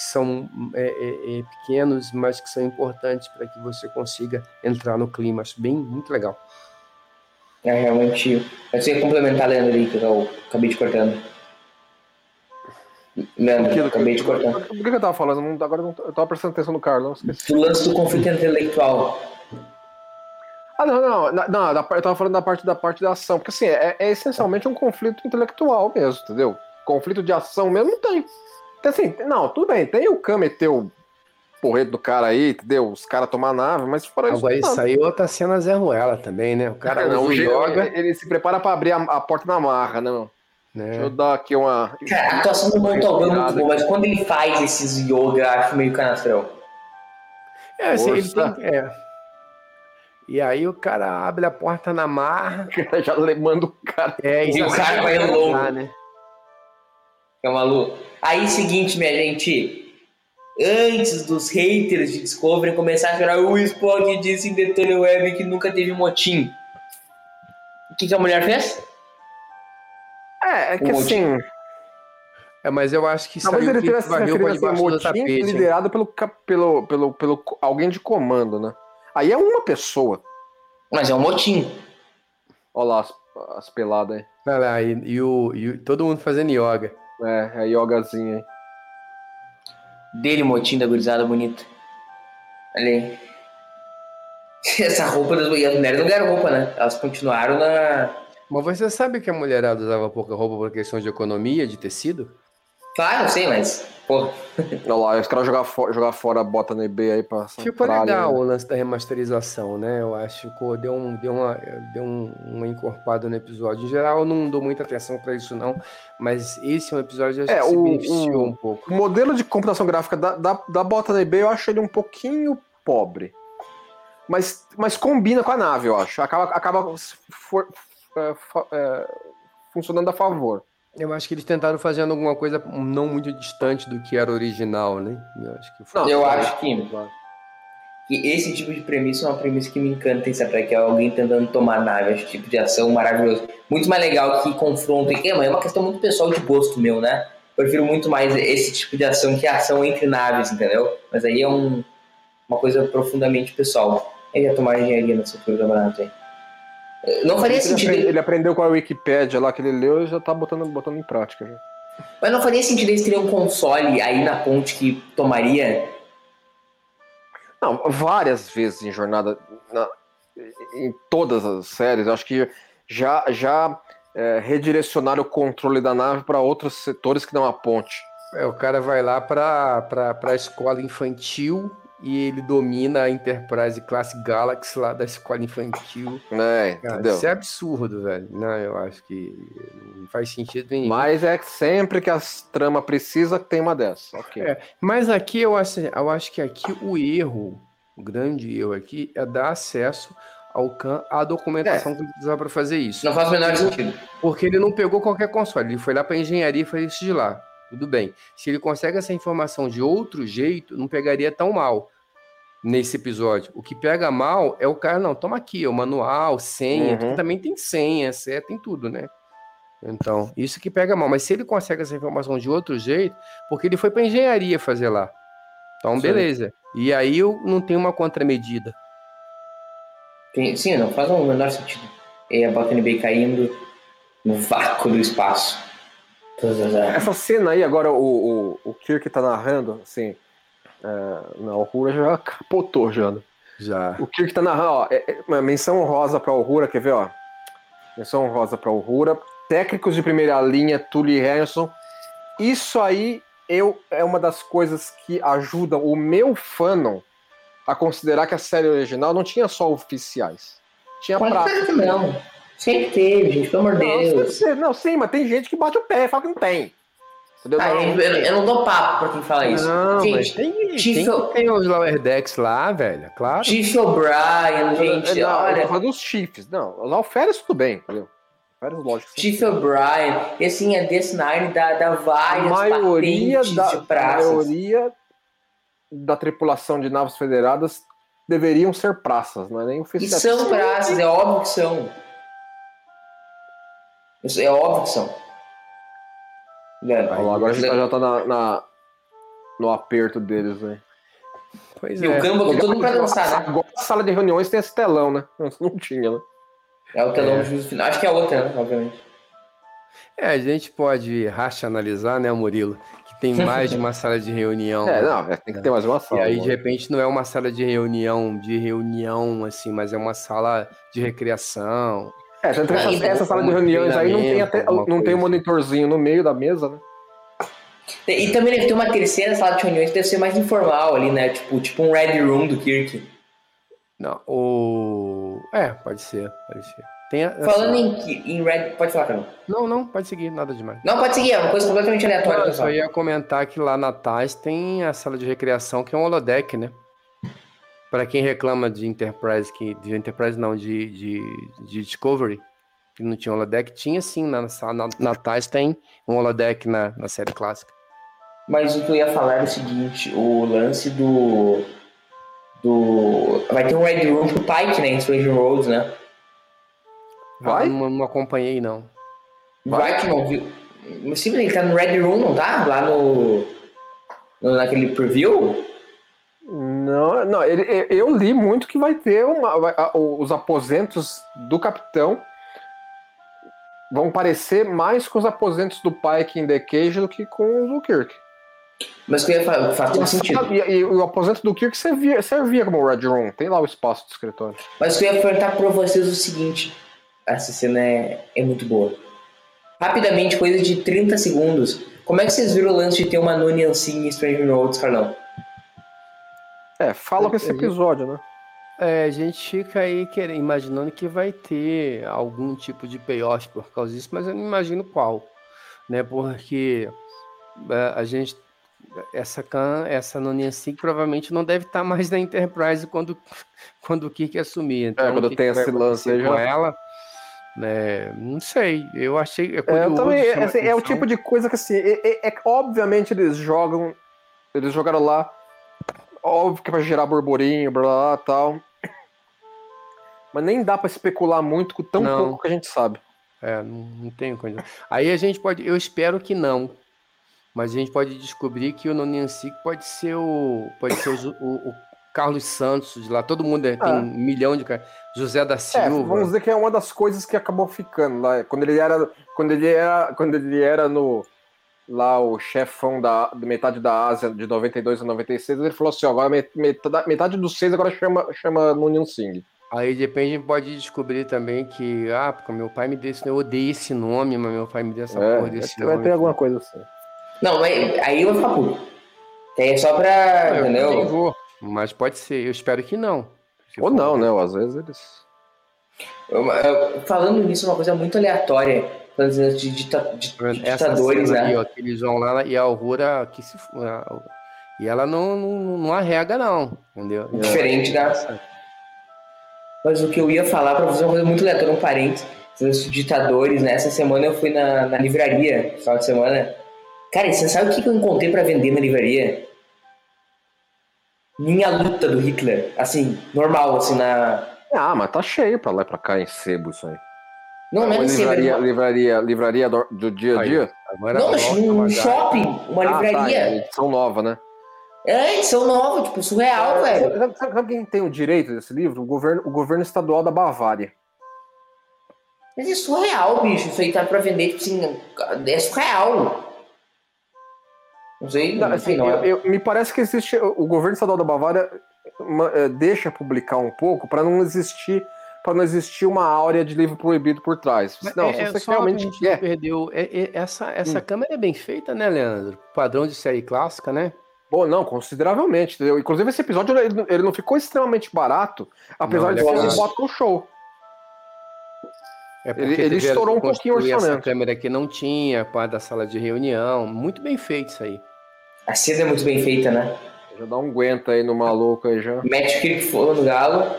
que são é, é, é, pequenos, mas que são importantes para que você consiga entrar no clima. Acho bem muito legal. É realmente. Você ia complementar, Leandro, aí, que eu acabei de cortando. Leandro, eu acabei de cortar. Por que eu tava falando? Agora eu tava prestando atenção no Carlos. Do lance do conflito intelectual. Ah, não, não, não, não, eu tava falando da parte da parte da ação, porque assim, é, é essencialmente um conflito intelectual mesmo, entendeu? Conflito de ação mesmo não tem. Então, assim, não, tudo bem, tem o Khan meter o porreto do cara aí, entendeu? Os caras tomar nave, mas fora isso. Agora isso aí outra cena Zé Ruela também, né? O cara não, o joga. Ele, ele, se prepara pra abrir a, a porta na marra, né, meu? Né? Deixa eu dar aqui uma. Cara, a atuação do Montalvão é muito boa, mas quando ele faz esses yoga, acho meio canastrão. É, assim, ele tem. É. E aí o cara abre a porta na marra. já manda o cara. É, e o cara vai louco. Né? É maluco. Aí, seguinte, minha gente. Antes dos haters de Discovery começar a chorar, o Spock disse em Detone Web que nunca teve motim. O que, que a mulher fez? É, é que assim. É, mas eu acho que Talvez ele tivesse varreu pra debaixo motim tapete. liderado pelo, pelo, pelo, pelo alguém de comando, né? Aí é uma pessoa. Mas é um motim. Olha lá as, as peladas aí. Olha lá, e, e, o, e todo mundo fazendo yoga. É, a yogazinha aí. Dele, motim da gurizada bonita. Olha aí. Essa roupa das e as mulheres não deram roupa, né? Elas continuaram na. Mas você sabe que a mulherada usava pouca roupa por questão de economia, de tecido? Claro, sim, mas. Pô. Olha lá, os caras jogar, fo jogar fora a bota no eBay aí pra. Ficou legal né? o lance da remasterização, né? Eu acho que deu, um, deu, uma, deu um, uma encorpada no episódio. Em geral, eu não dou muita atenção pra isso, não. Mas esse é um episódio que é, se o, beneficiou o, um pouco. O modelo de computação gráfica da, da, da bota no eBay eu acho ele um pouquinho pobre. Mas, mas combina com a nave, eu acho. Acaba, acaba for, é, é, funcionando a favor. Eu acho que eles tentaram fazer alguma coisa não muito distante do que era original, né? Eu acho que, não, eu acho que, que esse tipo de premissa é uma premissa que me encanta em Star Trek, é alguém tentando tomar nave, esse tipo de ação maravilhoso. Muito mais legal que confronto. É, é uma questão muito pessoal de gosto meu, né? Eu prefiro muito mais esse tipo de ação que a ação entre naves, entendeu? Mas aí é um, uma coisa profundamente pessoal. Ele ia tomar engenharia nessa altura do campeonato aí. Não faria ele sentido. Aprende, ele aprendeu com a Wikipédia lá que ele leu e já tá botando, botando em prática. Já. Mas não faria sentido eles terem um console aí na ponte que tomaria. Não, várias vezes em jornada. Na, em todas as séries. Acho que já, já é, redirecionaram o controle da nave para outros setores que não a ponte. É, o cara vai lá para a escola infantil e ele domina a Enterprise Class Galaxy lá da escola infantil. É, Cara, isso é absurdo, velho. Não, eu acho que não faz sentido nenhum. Mas é que sempre que a trama precisa, tem uma dessas. Ok. É, Mas aqui eu acho, eu acho que aqui o erro, o grande erro aqui, é dar acesso ao Khan à documentação que ele precisava para fazer isso. Não faz o menor sentido. Porque ele não pegou qualquer console, ele foi lá para engenharia e fez isso de lá. Tudo bem. Se ele consegue essa informação de outro jeito, não pegaria tão mal nesse episódio. O que pega mal é o cara, não, toma aqui, o manual, senha, Uhum. também tem senha, é, tem tudo, né? Então, isso que pega mal. Mas se ele consegue essa informação de outro jeito, porque ele foi para engenharia fazer lá. Então, Sim. beleza. E aí eu não tenho uma contramedida. Sim, não faz o menor sentido. E a Botany Bay caindo no vácuo do espaço. Essa cena aí, agora o, o, o Kirk tá narrando, assim. É, não, o Uhura já capotou já. né? Já. O Kirk tá narrando, ó. É, é, menção honrosa pra Uhura, quer ver, ó? Menção honrosa pra Uhura. Técnicos de primeira linha, Tully e Harrison. Isso aí eu, é uma das coisas que ajudam o meu fandom a considerar que a série original não tinha só oficiais. Tinha que não. Sempre teve, gente, pelo amor de Deus. não, sim, mas tem gente que bate o pé e fala que não tem. Entendeu? Ah, eu, eu- eu não dou papo pra quem fala isso. Não, gente, tem, Chief- tem, tem os Lower Decks lá, velho, claro. Chief O'Brien, gente, não, eu olha. falando dos Chiefs. Não, os Alferes tudo bem, entendeu? Lógico. Chief O'Brien, e assim, a DS9 dá, dá A várias maioria patentes da, de a praças. maioria da tripulação de naves federadas deveriam ser praças, não é nem E oficiais. são praças, é óbvio que são. Isso É óbvio que são. Velho, Olha lá, agora a gente já tá na, na- no aperto deles, né? Pois E o é. campo aqui todo mundo pra dançar, né? Agora a sala de reuniões tem esse telão, né? Antes não tinha, né? É o telão É. do juízo final. Acho que é outra, né? Obviamente. É, a gente pode racionalizar, né, Murilo? Que tem mais de uma sala de reunião. É, não, é, tem que ter mais uma E sala. aí, de mano. repente, não é uma sala de reunião, de reunião, assim, mas é uma sala de recreação. É, tanto que Aí, essa, essa sala de reuniões aí não tem, até, não tem um monitorzinho no meio da mesa, né? E, e também deve ter uma terceira sala de reuniões que deve ser mais informal ali, né? Tipo, tipo um Red Room do Kirk. Não, o... É, pode ser, pode ser. Tem a- Falando em, em Red. Pode falar, Carol. Não, não, pode seguir, nada demais. Não, pode seguir, é uma coisa completamente aleatória, Não, eu pessoal. só ia comentar que lá na TAS tem a sala de recreação, que é um holodeck, né? Para quem reclama de Enterprise, que, de Enterprise não, de, de, de Discovery, que não tinha holodeck, tinha sim, na, na, na TAS tem um holodeck na, na série clássica. Mas o que eu ia falar era o seguinte: o lance do. Do. Vai ter um Red Room pro Pike, né? Em Stranger Roads, né? Vai? Ah, não, não acompanhei, não. Vai que não viu. Mas sim, ele tá no Red Room, não tá? Lá no. no- naquele preview? Não, não ele, eu- li muito que vai ter uma, os aposentos do capitão vão parecer mais com os aposentos do Pike em The Cage do que com do Kirk. Mas o que eu ia falar, faz E, todo sentido. e- e o aposento do Kirk servia, servia como Red Room. Tem lá o espaço do escritório. Mas o que eu ia perguntar pra vocês é o seguinte: essa cena é, é muito boa. Rapidamente, coisa de 30 segundos. Como é que vocês viram o lance de ter uma Nunian Singh em Stranger Roads, Carlão? É, fala com esse episódio, né? É, a gente fica aí querendo, imaginando que vai ter algum tipo de payoff por causa disso, mas eu não imagino qual, né? Porque é, a gente, essa Khan, essa Noninha Singh provavelmente não deve estar mais na Enterprise quando, quando o Kirk assumir. Então, É, quando que tem que esse lance aí com já- ela, né? Não sei. Eu achei é É, eu também, assim, é o tipo de coisa que assim, é, é- é obviamente eles jogam, eles jogaram lá, óbvio que vai gerar burburinho, blá blá blá, tal. Mas nem dá pra especular muito com tão Não. pouco que a gente sabe. É, não, não tenho coisa. Aí a gente pode, eu espero que não, mas a gente pode descobrir que o Nonianci pode ser o, pode ser o, o- o Carlos Santos de lá. Todo mundo é- tem Ah. um milhão de. José da É, Silva. vamos dizer que é uma das coisas que acabou ficando lá. Quando ele era, quando ele era, quando ele era no lá o chefão da, metade da Ásia de 92 a 96, ele falou assim, ó, agora met- metade, metade dos seis agora chama chama Nunyan Singh. Aí de repente a gente pode descobrir também que, ah, porque meu pai me deu esse, eu odeio esse nome, mas meu pai me deu essa É, porra desse vai nome. ter alguma coisa assim. Não, mas aí eu vou ficar puto. É só pra. Ah, eu entendeu? vou, mas pode ser, eu espero que não. Se Ou não, né? Ou Às vezes eles. Eu- eu- falando nisso, uma coisa muito aleatória. De, dita- de- vendo? de Essa ditadores, né? aí, ó, que eles vão lá e a Aurora que se a- e ela não, não, não arrega não, entendeu? Diferente da. Mas o que eu ia falar pra você é uma coisa muito aleatória, um parênteses. Os ditadores, né? Essa semana eu fui na, na livraria, final de semana. Cara, e você sabe o que que eu encontrei pra vender na livraria? Minha luta do Hitler. Assim, normal, assim, na. Ah, mas tá cheio pra lá e pra cá em sebo isso aí. Não, não é Uma livraria, mas- livraria, livraria do, do dia a Aí, dia? Agora Não, mas num uma shopping, uma Ah, tá, livraria. edição nova, né? É, edição nova, tipo, surreal, velho. Sabe, sabe- sabe quem tem o direito desse livro? O governo, o governo estadual da Bavária. Mas é surreal, bicho. Isso aí tá pra vender, tipo assim, é surreal. Não sei, Não, não assim, não. eu- eu- me parece que existe. O governo estadual da Bavária ma- eh, deixa publicar um pouco para não existir para não existir uma áurea de livro proibido por trás. Mas Não, é, se é você realmente quer. perdeu. é- é- essa essa Hum. câmera é bem feita, né, Leandro? Padrão de série clássica, né? Bom, não, consideravelmente. Entendeu? Inclusive, esse episódio ele, não- ele não ficou extremamente barato, apesar Não, de ele ser é um bottom show. É Ele- ele estourou um pouquinho o construir Essa orçamento. câmera que não tinha, parte da sala de reunião. Muito bem feito isso aí. A cena é muito bem feita, né? Já dá um aguenta aí no maluco aí já. Mete o que for no galo.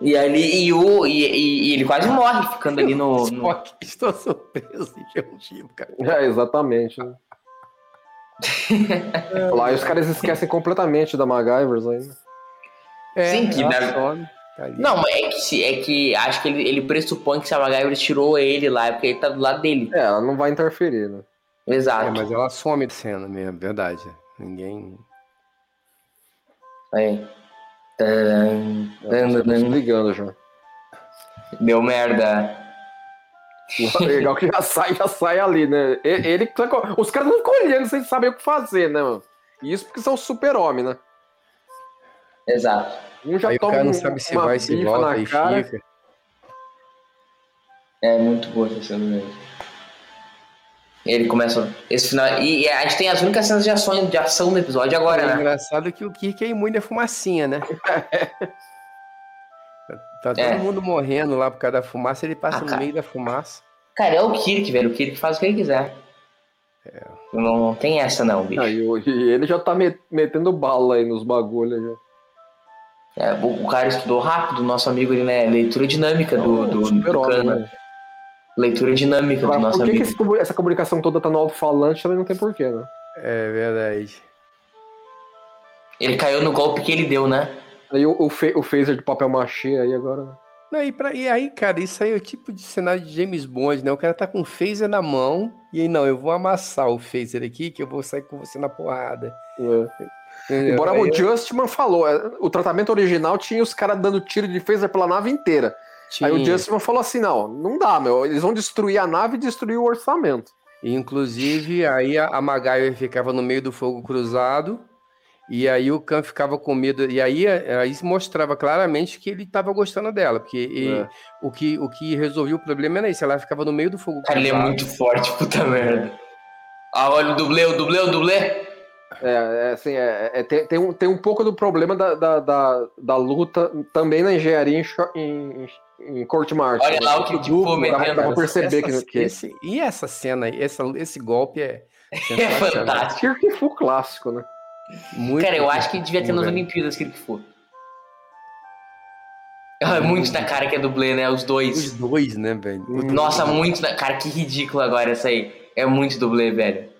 E ali, e, o, e, e- e ele quase morre ficando ali no. Só no... que estou surpreso de ver um tipo, cara. É, exatamente. né? Lá e os caras esquecem completamente da MacGyvers ainda. É, Sim, que na- some, tá. Não, mas é que, se- é que acho que ele, ele pressupõe que se a MacGyver tirou ele lá, é porque ele tá do lado dele. É, ela não vai interferir, né? Exato. É, mas ela some de cena mesmo, verdade. Ninguém. Aí. Ela tá tadam, ligando já. Deu merda. Legal que já sai, já sai ali, né? Ele, os caras não ficam olhando sem saber o que fazer, né, mano? Isso porque são super-homem, né? Exato. Um já aí o toma cara não um- sabe se uma vai, se volta na e cara. fica. É muito boa essa cena mesmo. Ele começa. Esse final. E, e a gente tem as únicas cenas de ação, de ação do episódio agora, é né? engraçado que o Kirk é imune à fumacinha, né? Tá todo É. mundo morrendo lá por causa da fumaça, ele passa Ah, no cara. meio da fumaça. Cara, é o Kirk, velho. O Kirk faz o que ele quiser. Não, não tem essa, não, bicho. Ah, e, e ele já tá me- metendo bala aí nos bagulhos já. É, o, o cara estudou rápido, nosso amigo ali, né? Leitura dinâmica do, do, do Super-homem, cano. né? Leitura dinâmica do nosso por que, que amigo. comu- essa comunicação toda tá no alto-falante também não tem porquê, né? É verdade. Ele caiu no golpe que ele deu, né? Aí o, o, fe- o phaser de papel machê aí agora. né? Não, e, pra, e aí, cara, isso aí é o tipo de cenário de James Bond, né? O cara tá com o phaser na mão e aí, não, eu vou amassar o phaser aqui que eu vou sair com você na porrada. É. Embora Aí o eu- Justman falou, é, o tratamento original tinha os caras dando tiro de phaser pela nave inteira. Aí o tinha. Justman falou assim: não, não dá, meu. Eles vão destruir a nave e destruir o orçamento. Inclusive, aí a, MacGyver ficava no meio do fogo cruzado, e aí o Khan ficava com medo, e aí, aí se mostrava claramente que ele estava gostando dela, porque e- É. o, que, o que resolvia o problema era isso, ela ficava no meio do fogo Cara, ele é cruzado. muito forte, puta merda. Ah, olha o dublê, o dublê, o dublê. É, é, assim, é, é, tem, tem, um, tem um pouco do problema da, da, da, da luta também na engenharia em, em, em, Court Martial. Olha lá o que o tipo Dá dá pra perceber Essa- que, que esse, e essa cena, aí, essa, esse golpe é, É fantástico. Kirk Fu clássico, né? Muito Cara, eu acho que devia ter nas. Olimpíadas que ele for. Ah, é muito na cara que é dublê, né? Os Os dois. dois, né, velho? Nossa, muito na cara, que ridículo agora essa aí. É muito dublê, velho.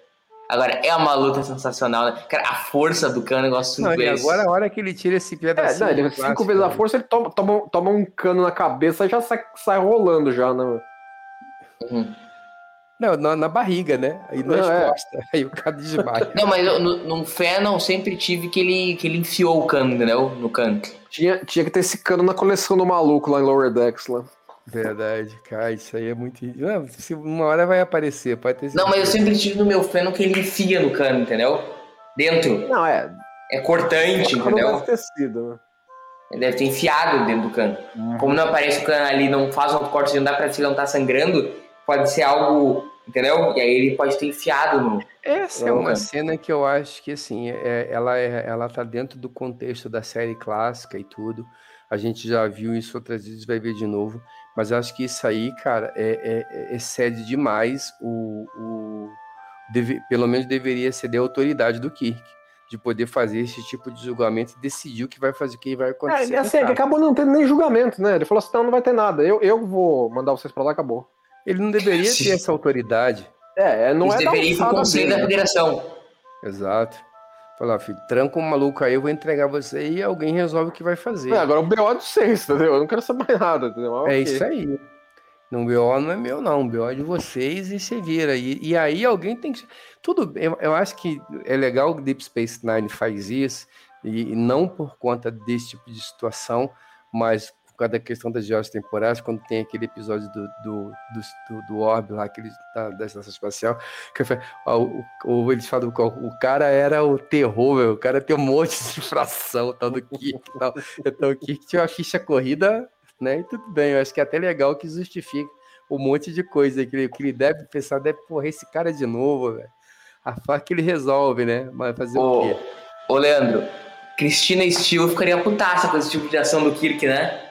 Agora, é uma luta sensacional, né? Cara, a força do cano é um negócio Não, cinco e vezes. agora a hora que ele tira esse É, pedacinho. não, ele, cinco vezes a força, ele toma, toma, toma um cano na cabeça e já sai, sai rolando já, né? Uhum. Não, na, na barriga, né? Aí nas Não, é. costas. Aí o cara desmaia. Não, mas eu, no, no sempre tive que ele, que ele enfiou o cano, entendeu? No cano. Tinha, tinha que ter esse cano na coleção do maluco lá em Lower Decks lá. Verdade, cara, isso aí é muito. Não, se uma hora vai aparecer, pode ter Não, mas eu sempre tive no meu Fennel que ele enfia no cano, entendeu? Dentro. Não, é. É cortante, entendeu? deve ter sido, né? Ele deve ter enfiado dentro do cano. Uhum. Como não aparece o cano ali, não faz um corte, não dá pra se ele não tá sangrando, pode ser algo, entendeu? E aí ele pode ter enfiado no. Essa é uma cena que eu acho que assim, é, ela, é, ela tá dentro do contexto da série clássica e tudo. A gente já viu isso outras vezes, vai ver de novo. Mas eu acho que isso aí, cara, é, é- é- excede demais o. o deve- pelo menos deveria ceder a autoridade do Kirk. De poder fazer esse tipo de julgamento e decidir o que vai fazer, o que vai acontecer. É, assim, o é acabou não tendo nem julgamento, né? Ele falou assim: não, não vai ter nada. Eu, eu vou mandar vocês pra lá, acabou. Ele não deveria ter essa autoridade. É, é, não Isso é deveria ir pro alçada conselho da federação. Exato. Falar, filho, tranca um maluco aí, eu vou entregar você e alguém resolve o que vai fazer. Agora o BO é de vocês, entendeu? Eu não quero saber mais nada, entendeu? Mas, É ok. isso aí. Não, BO não é meu, não. O BO é de vocês e você vira. E, e aí alguém tem que. Tudo bem, eu, eu acho que é legal que Deep Space Nine faz isso, e, e não por conta desse tipo de situação, mas por causa da questão das viagens temporais, quando tem aquele episódio do, do, do, do, do Orb lá, aquele da, da estação espacial, que eu falei, ó, o, o- eles falam que o cara era o terror, meu, o cara tem um monte de infração, tal do Kirk e tal. Então o Kirk tinha uma ficha corrida né? E tudo bem, eu acho que é até legal que justifique um monte de coisa que ele, que ele deve pensar, deve, porra, esse cara de novo, velho. A faca ele resolve, né? Mas fazer o Ô, quê? ô Leandro, Cristina Steele ficaria putaça com esse tipo de ação do Kirk, né?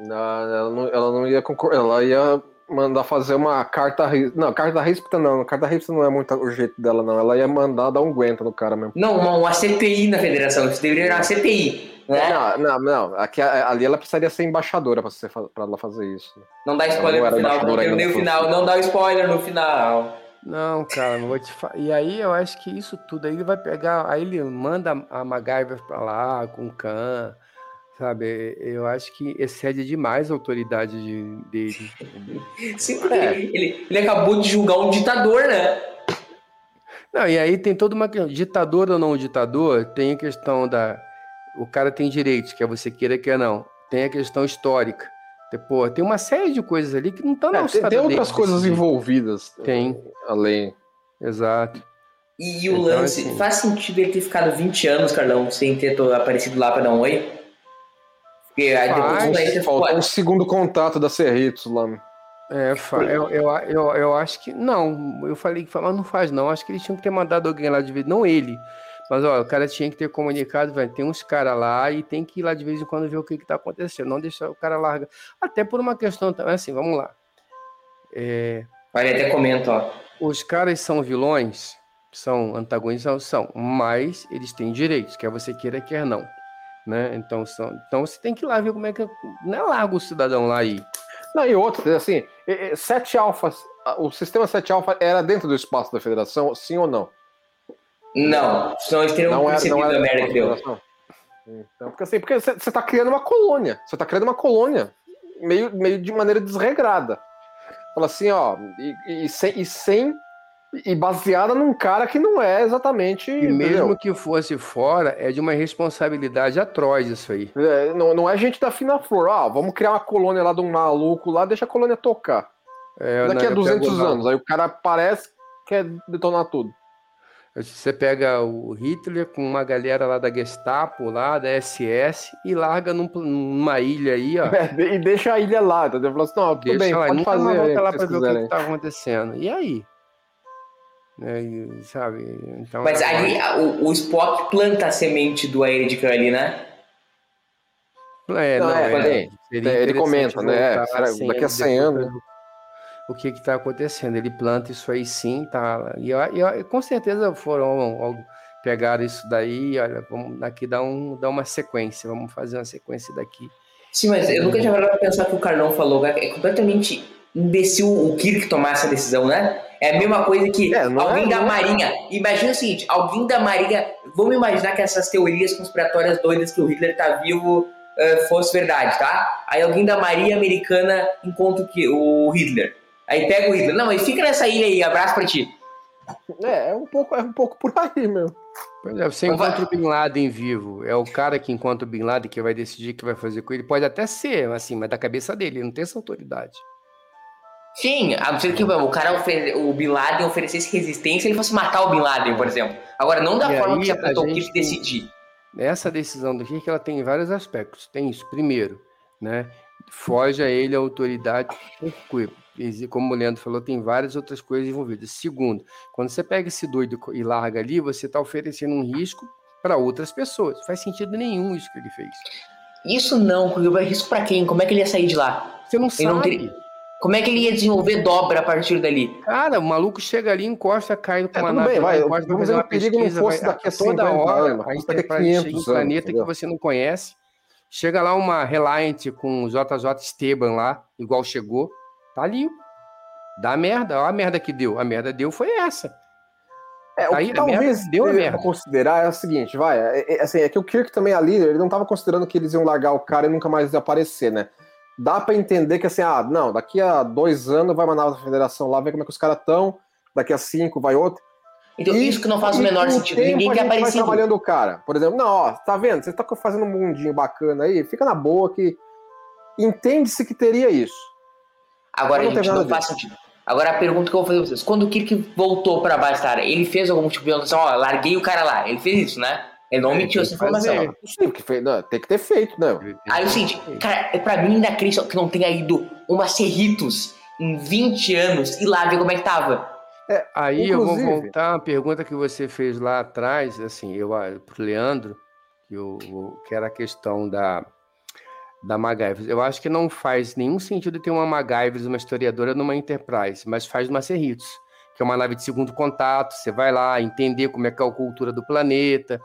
Não, ela, não, ela não ia concordar, ela ia mandar fazer uma carta. Não, carta ríspida não, carta ríspida não é muito o jeito dela, não. Ela ia mandar dar um guento no cara mesmo. Não, uma, uma CPI na federação, isso deveria ser uma CPI, né? Não, não, não. Aqui, ali ela precisaria ser embaixadora pra, você, fa- pra ela fazer isso. Não dá spoiler Não no final, o foi. final, não dá spoiler no final. Não, cara, não vou te falar. E aí eu acho que isso tudo aí ele vai pegar. Aí ele manda a MacGyver pra lá com o Khan, sabe? Eu acho que excede demais a autoridade de- dele. Sim, porque ele, ele, ele acabou de julgar um ditador, né? Não, e aí tem toda uma questão, ditador ou não ditador, tem a questão da. O cara tem direitos, quer você queira, quer não. Tem a questão histórica. Tem, pô, tem uma série de coisas ali que não estão na É, tem, tem dele outras coisas decidir. envolvidas. Tem. Além. Exato. E, o Então, lance, assim- faz sentido ele ter ficado 20 anos, Carlão, sem ter aparecido lá pra dar um oi? Porque aí depois Faz, daí você Faltou ficou. um segundo contato da Cerritos lá. É, fa- eu, eu, eu, eu acho que. Não, eu falei que mas não faz, não. Acho que eles tinham que ter mandado alguém lá de vez. Não ele. Mas, ó, o cara tinha que ter comunicado, velho. Tem uns caras lá e tem que ir lá de vez em quando ver o que, que tá acontecendo. Não deixar o cara larga. Até por uma questão também, assim, vamos lá. É, Olha, até comenta, ó. os caras são vilões, são antagonistas, são, mas eles têm direitos, quer você queira, quer não. Né? Então, são, então você tem que ir lá ver como é que. Não é larga o cidadão lá aí. Não, e outro, assim, e- e 7 alfas, o sistema 7 alfa era dentro do espaço da federação, sim ou não? Não, senão eles teriam Não era, percebido não era a merda da que deu. federação? Então, porque assim, porque você você tá criando uma colônia, você tá criando uma colônia, meio, meio de maneira desregrada. Fala assim, ó, e, e sem, e sem- e baseada num cara que não é exatamente, E mesmo entendeu? que fosse fora, é de uma responsabilidade atroz isso aí. É, não, não é gente da fina flor, ah, vamos criar uma colônia lá de um maluco lá, deixa a colônia tocar. É, Daqui não, a eu 200 pego lá- anos, aí o cara aparece quer detonar tudo. Você pega o Hitler com uma galera lá da Gestapo, lá da SS, e larga num- numa ilha aí, ó. É, e deixa a ilha lá, entendeu? Fala assim, não, tudo Deixa bem, lá, pode fazer volta lá pra ver o que, que tá acontecendo. E aí? É, e, sabe? Então, Mas é- aí a- o, o Spock planta a semente do Aerid ali, né? É, Não, não, é, é, tem. seria Ele comenta, né? Será- assim, daqui a 100 depois anos, O que que tá acontecendo? Ele planta isso aí sim, tá? E, eu- e eu- com certeza foram ó, pegaram isso daí, olha, vamos aqui dar, um, dar uma sequência, vamos fazer uma sequência daqui. Sim, mas eu nunca tinha parado pra pensar que o Carlão falou, é completamente imbecil o Kirk tomar essa decisão, né? É a mesma coisa que É, não alguém é- da é- Marinha. Imagina o seguinte: alguém da Marinha. Vamos imaginar que essas teorias conspiratórias doidas que o Hitler tá vivo eh, fosse verdade, tá? Aí alguém da Marinha Americana encontra o, que, o Hitler. Aí pega o Hitler. Não, mas fica nessa ilha aí, abraço pra ti. É, é um pouco, é um pouco por aí, meu. Por exemplo, você encontra o Bin Laden vivo, é o cara que encontra o Bin Laden que vai decidir o que vai fazer com ele. Pode até ser, assim, mas da cabeça dele, ele não tem essa autoridade. Sim, a não ser que o cara, ofe- o Bin Laden oferecesse resistência, ele fosse matar o Bin Laden, por exemplo. Agora, não da E forma aí, que se apontou o Kirk decidir. essa decisão do Kirk ela tem vários aspectos. Tem isso, primeiro, né? Foge a ele a autoridade, como o Leandro falou, tem várias outras coisas envolvidas. Segundo, quando você pega esse doido e larga ali, você está oferecendo um risco para outras pessoas. Não faz sentido nenhum isso que ele fez. Isso não, porque risco para quem? Como é que ele ia sair de lá? Você não ele sabe. Não ter... Como é que ele ia desenvolver dobra a partir dali? Cara, o maluco chega ali, encosta, cai com é, nave. Bem, vai, encosta, vamos fazer uma pesquisa, não fosse vai, daqui a toda hora, anos, a Enterprise chega em um planeta que você não conhece. Chega lá uma Reliant com o JJ Esteban lá, igual chegou. Tá ali. Dá merda. Olha a merda que deu. A merda deu foi essa. É, o que talvez deu a merda. considerar é o seguinte, vai, é, é, assim, é que o Kirk também ali, ele não estava considerando que eles iam largar o cara e nunca mais ia aparecer, né? Dá para entender que assim, ah, não, daqui a dois anos vai uma nova federação lá, ver como é que os caras estão, daqui a cinco vai outro. Então, e, isso que não faz o menor sentido. Ninguém quer aparecer. trabalhando o cara. Por exemplo, não, ó, tá vendo? Você tá fazendo um mundinho bacana aí, fica na boa que entende-se que teria isso. Agora, não, gente, não faz sentido. Agora a pergunta que eu vou fazer pra vocês: quando o Kirk voltou pra Bastar, ele fez algum tipo de anotação? Ó, larguei o cara lá. Ele fez isso, né? Ele não é, mentiu essa informação. Sim, que fez, não, tem que ter feito, né? Aí o seguinte, cara, pra mim ainda acredito que não tenha ido uma Cerritos em 20 anos e lá ver como é que tava. É, aí Inclusive, eu vou voltar à pergunta que você fez lá atrás, assim, eu pro Leandro, que, eu, que era a questão da, da MacGyver. Eu acho que não faz nenhum sentido ter uma MacGyver, uma historiadora, numa Enterprise, mas faz uma Cerritos que é uma nave de segundo contato. Você vai lá entender como é que é a cultura do planeta,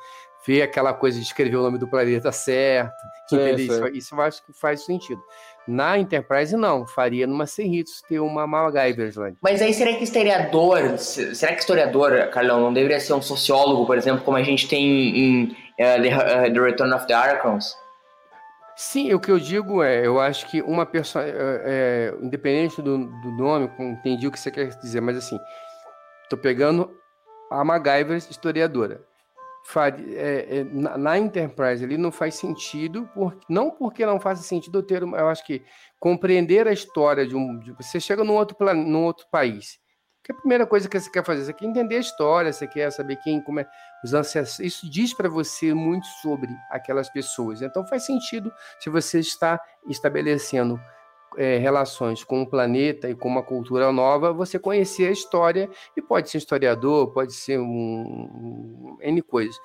ver aquela coisa de escrever o nome do planeta certo, sim, Isso, isso eu acho que faz sentido. Na Enterprise, não. Faria numa Cerritos ter uma MacGyver lá. Mas aí, será que historiador, será que historiador, Carlão, não deveria ser um sociólogo, por exemplo, como a gente tem em uh, the, uh, the, Return of the Archons? Sim, o que eu digo é, eu acho que uma pessoa, é, é, independente do, do nome, entendi o que você quer dizer, mas assim, tô pegando a MacGyver historiadora é, é, na, na, Enterprise ali não faz sentido, por, não porque não faz sentido ter, eu acho que compreender a história de um. De, você chega num outro, plan, num outro país. Que a primeira coisa que você quer fazer, você quer entender a história, você quer saber quem, como é, os ancestros. Isso diz para você muito sobre aquelas pessoas. Então faz sentido se você está estabelecendo é, relações com o planeta e com uma cultura nova, você conhecer a história, e pode ser historiador, pode ser um, um N coisas.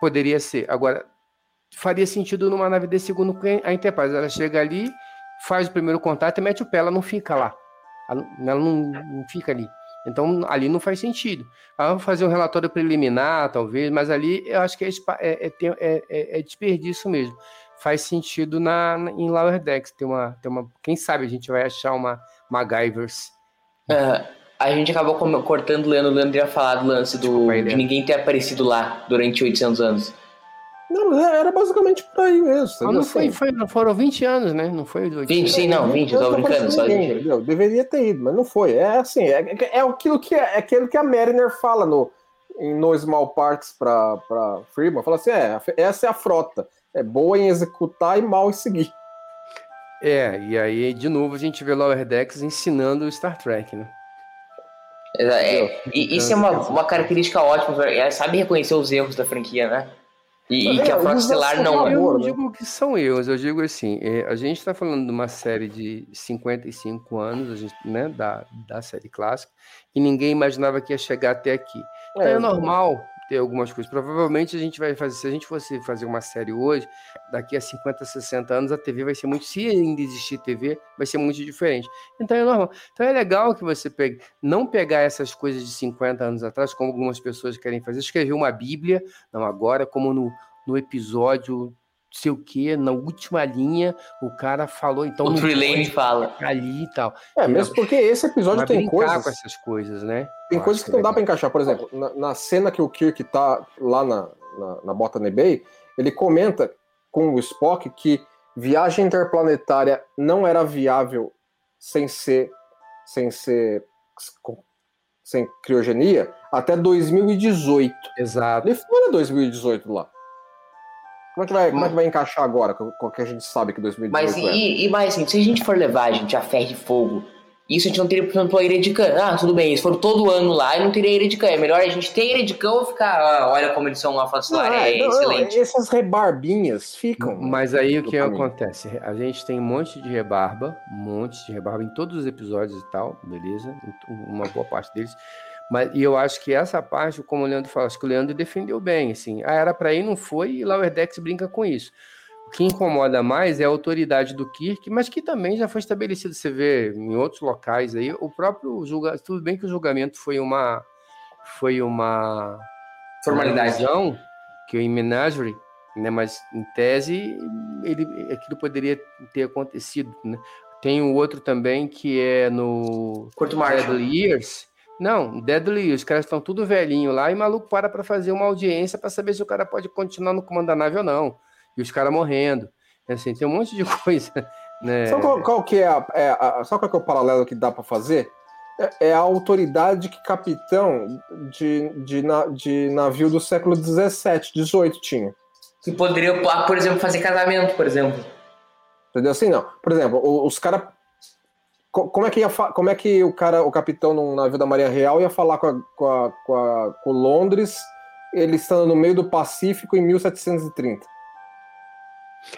Poderia ser. Agora, faria sentido numa nave de segundo a Enterprise. Ela chega ali, faz o primeiro contato e mete o pé, ela não fica lá. Ela, não, não fica ali. Então, ali não faz sentido. Ela vai fazer um relatório preliminar, talvez, mas ali eu acho que é, é, é, é, é desperdício mesmo faz sentido na, na, em Lower Decks. Tem uma, tem uma, quem sabe a gente vai achar uma MacGyvers. Uh, a gente acabou cortando o Leandro. O Leandro ia falar do lance do, de ninguém ter aparecido lá durante 800 anos. Não, era basicamente por aí mesmo. Ah, não, foi, foi, não foram 20 anos, né? Não foi 20, sim, não, 20, eu tô brincando. Só ninguém, gente... Deveria ter ido, mas não foi. É assim, é, é, é aquilo que, é aquilo que a Mariner fala no, em No Small Parts para Freeman. Fala assim: é, essa é a frota é boa em executar e mal em seguir. É, e aí de novo a gente vê Lower Decks ensinando o Star Trek, né? É, é e isso é uma, uma característica ótima, é, sabe reconhecer os erros da franquia, né? E, e que a Frota Estelar não é. Eu não digo que são erros, eu digo assim, é, a gente está falando de uma série de 55 anos, a gente, né, da, da série clássica, e ninguém imaginava que ia chegar até aqui. Então é, é normal ter algumas coisas. Provavelmente a gente vai fazer, se a gente fosse fazer uma série hoje, daqui a 50, 60 anos, a TV vai ser muito, se ainda existir TV, vai ser muito diferente. Então é normal. Então é legal que você pegue, não pegar essas coisas de 50 anos atrás, como algumas pessoas querem fazer, escrever uma Bíblia, não agora, como no, no episódio sei o que, na última linha, o cara falou, então. O Trilane fala. Ali e tal. É, mesmo porque esse episódio tem coisas. com essas coisas, né? Tem Eu coisas que, que não dá para encaixar. Por exemplo, na, na, cena que o Kirk tá lá na, na, na Botany Bay, ele comenta com o Spock que viagem interplanetária não era viável sem ser. sem ser. sem criogenia até 2018. Exato. Ele foi 2018 lá. Como é que vai, como é que vai encaixar agora, com o que a gente sabe que 2018 Mas é? e, e mais assim, se a gente for levar, gente, a ferro e fogo, Isso a gente não teria, por exemplo, a Ira de Khan. Ah, tudo bem, eles foram todo ano lá e não teria Khan. É melhor a gente ter Khan ou ficar, ah, olha como eles são lá, faço lá, é não, excelente. essas rebarbinhas ficam. Mas aí o que caminho. acontece? A gente tem um monte de rebarba, um monte de rebarba em todos os episódios e tal, beleza? Uma boa parte deles. Mas, e eu acho que essa parte, como o Leandro falou, acho que o Leandro defendeu bem, assim. Ah, era pra ir, não foi, e Lower Decks brinca com isso. O que incomoda mais é a autoridade do Kirk, mas que também já foi estabelecido. Você vê em outros locais aí, o próprio julgamento. Tudo bem que o julgamento foi uma. Foi uma. Formalidade. Uma que em Menagerie, né? Mas em tese, ele, aquilo poderia ter acontecido, né? Tem o outro também que é no Curto Marshall. Years. Não, Deadly os caras estão tudo velhinho lá e maluco para para fazer uma audiência para saber se o cara pode continuar no comando da nave ou não. E os caras morrendo. Assim, tem um monte de coisa, né? Sabe qual, qual que é, a, é a- qual que é o paralelo que dá pra fazer? É, é a autoridade que capitão de, de, na- de navio do século 17, 18 tinha. Que poderia, por exemplo, fazer casamento, por exemplo. Entendeu? Assim, não. Por exemplo, os caras. Como é, que ia como é que o cara, o capitão num navio da Marinha Real ia falar com, a, com, a, com, a- com Londres, ele estando no meio do Pacífico em 1730?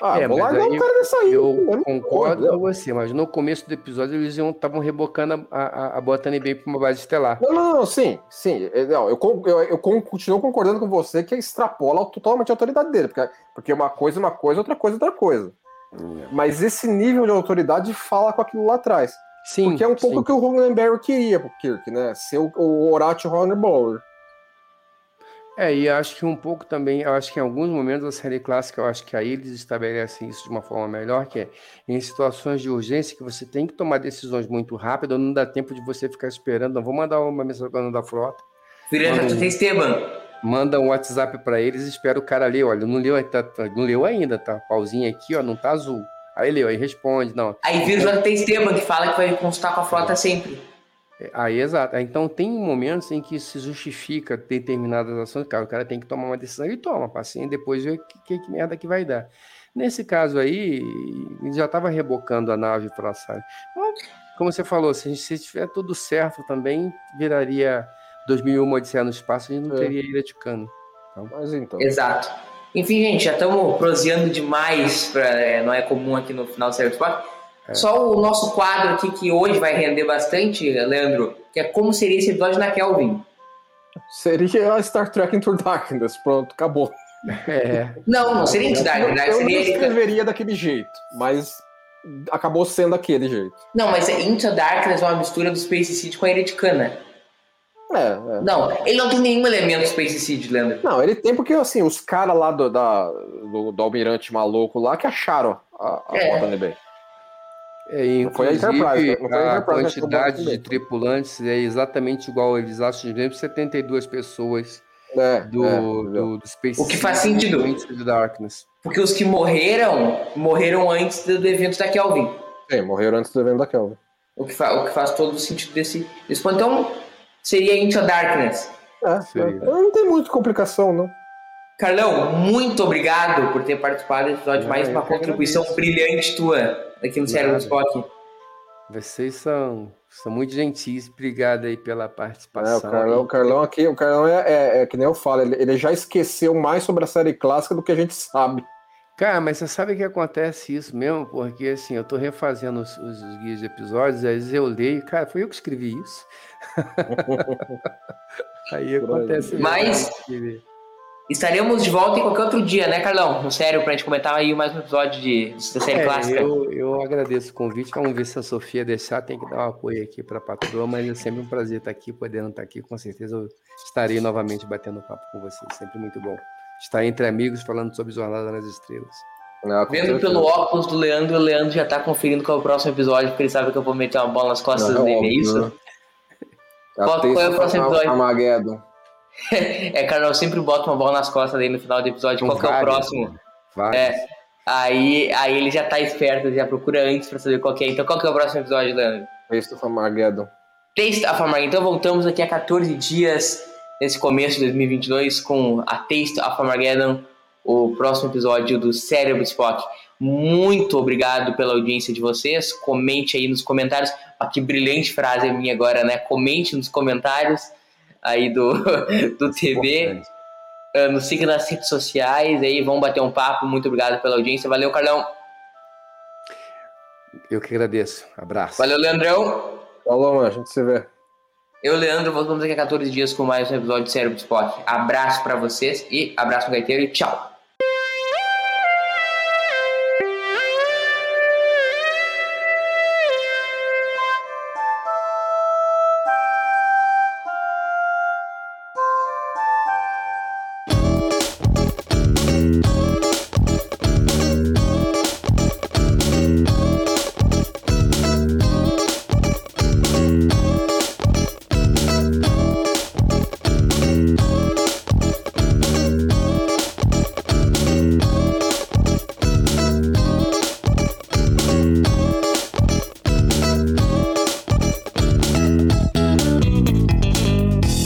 Ah, É, vou largar o cara dessa aí. Eu né? concordo com você, mas no começo do episódio eles estavam rebocando a, a, a Botany Bay para uma base estelar. Não, não, não, sim, sim. É, Não, eu, eu, eu con- continuo concordando com você que extrapola totalmente a autoridade dele, porque, porque uma coisa é uma coisa, outra coisa é outra coisa. Mas esse nível de autoridade fala com aquilo lá atrás. Sim, Porque é um pouco sim. o que o Roddenberry queria pro Kirk, né? Ser o, o Horatio Hornblower. É, e acho que um pouco também, eu acho que em alguns momentos da série clássica, eu acho que aí eles estabelecem isso de uma forma melhor, que é em situações de urgência que você tem que tomar decisões muito rápidas, não dá tempo de você ficar esperando, não vou mandar uma mensagem para da frota, Mano. até Esteban. Manda um WhatsApp para eles e espera o cara ler, olha, não leu, tá, tá- não leu ainda, tá pauzinho aqui, ó, não tá azul. Aí leu, aí responde, não. Aí vira o JT Esteban, que fala que vai consultar com a frota sempre. É, Aí, exato. Então, tem momentos em que se justifica determinadas ações, cara, o cara tem que tomar uma decisão, ele toma, paciente, depois vê que, que, que merda que vai dar. Nesse caso aí, ele já estava rebocando a nave para a sair. Como você falou, se, se tiver tudo certo também, viraria 2001 Odisseia no Espaço, a gente não É. teria Ilha de Cano. Mas então. Exato. Enfim, gente, já estamos proseando demais, pra, é, não é comum aqui no final do Série Sport. Só o nosso quadro aqui que hoje vai render bastante, Leandro, que é como seria esse episódio na Kelvin. Seria a Star Trek Into Darkness. Pronto, acabou. É, Não, não seria Into Darkness, né? eu não seria ele- escreveria daquele jeito, mas acabou sendo daquele jeito. Não, mas Into Darkness é uma mistura do Space Seed com a Ereticana. É, é. Não, ele não tem nenhum elemento Space Seed, Leandro. Não, ele tem porque, assim, os caras lá do, da, do, do almirante maluco lá que acharam a, a É. Botany Bay. é, foi a inclusive, Enterprise, foi a a Enterprise quantidade de tripulantes é exatamente igual, eles acham de mesmo 72 pessoas É, do, é, do, do Space O que faz sentido. do Darkness. Porque os que morreram, morreram antes do, do evento da Kelvin. Sim, morreram antes do evento da Kelvin. O que, fa- o que faz todo o sentido desse, desse ponto. Então, seria Into Darkness. É, Seria. é. Não tem muita complicação, não. Carlão, muito obrigado por ter participado desse episódio. Ah, Mais uma contribuição agradeço. brilhante tua aqui no Cérebro do. Spock. Vocês são, são muito gentis. Obrigado aí pela É, participação. o, Carlão, o Carlão aqui, o Carlão é, é- é que nem eu falo, ele, ele já esqueceu mais sobre a série clássica do que a gente sabe. Cara, mas você sabe que acontece isso mesmo? Porque assim, eu tô refazendo os, os guias de episódios, às vezes eu leio, cara, foi eu que escrevi isso. aí acontece Mas-. Estaremos de volta em qualquer outro dia, né, Carlão? No sério, pra gente comentar aí mais um episódio de, da série É, clássica. eu, eu agradeço o convite. Vamos ver se a Sofia deixar. Tem que dar um apoio aqui para a patroa, mas é sempre um prazer estar aqui, podendo estar aqui. Com certeza eu estarei novamente batendo papo com vocês. Sempre muito bom. Estar entre amigos falando sobre Jornada nas Estrelas. com Vendo certeza. pelo óculos do Leandro, o Leandro já tá conferindo qual é o próximo episódio, porque ele sabe que eu vou meter uma bola nas costas Não, é dele, é isso? né? Qual- A qual é o próximo episódio? Armageddon. É, Carlão, eu sempre bota uma bola nas costas dele no final do episódio. Qual que é o vários, próximo? né? Vários. É. Aí, aí ele já tá esperto, já procura antes pra saber qual que é. Então qual que é o próximo episódio, Leandro? Taste of Armageddon. Taste of Armageddon. Então voltamos aqui a 14 dias nesse começo de 2022 com a Taste of Armageddon, o próximo episódio do Cérebro Spock. Muito obrigado pela audiência de vocês. Comente aí nos comentários. Ah, que brilhante frase minha agora, né? Comente nos comentários aí do, do TV. Uh, ah, nos siga nas redes sociais aí, vamos bater um papo. Muito obrigado pela audiência. Valeu, Carlão. Eu que agradeço. Abraço. Valeu, Leandrão. Falou, mano. A gente se vê. Eu, Leandro, voltamos daqui a 14 dias com mais um episódio de Cérebro Esporte. Abraço para vocês e abraço gaiteiro e tchau.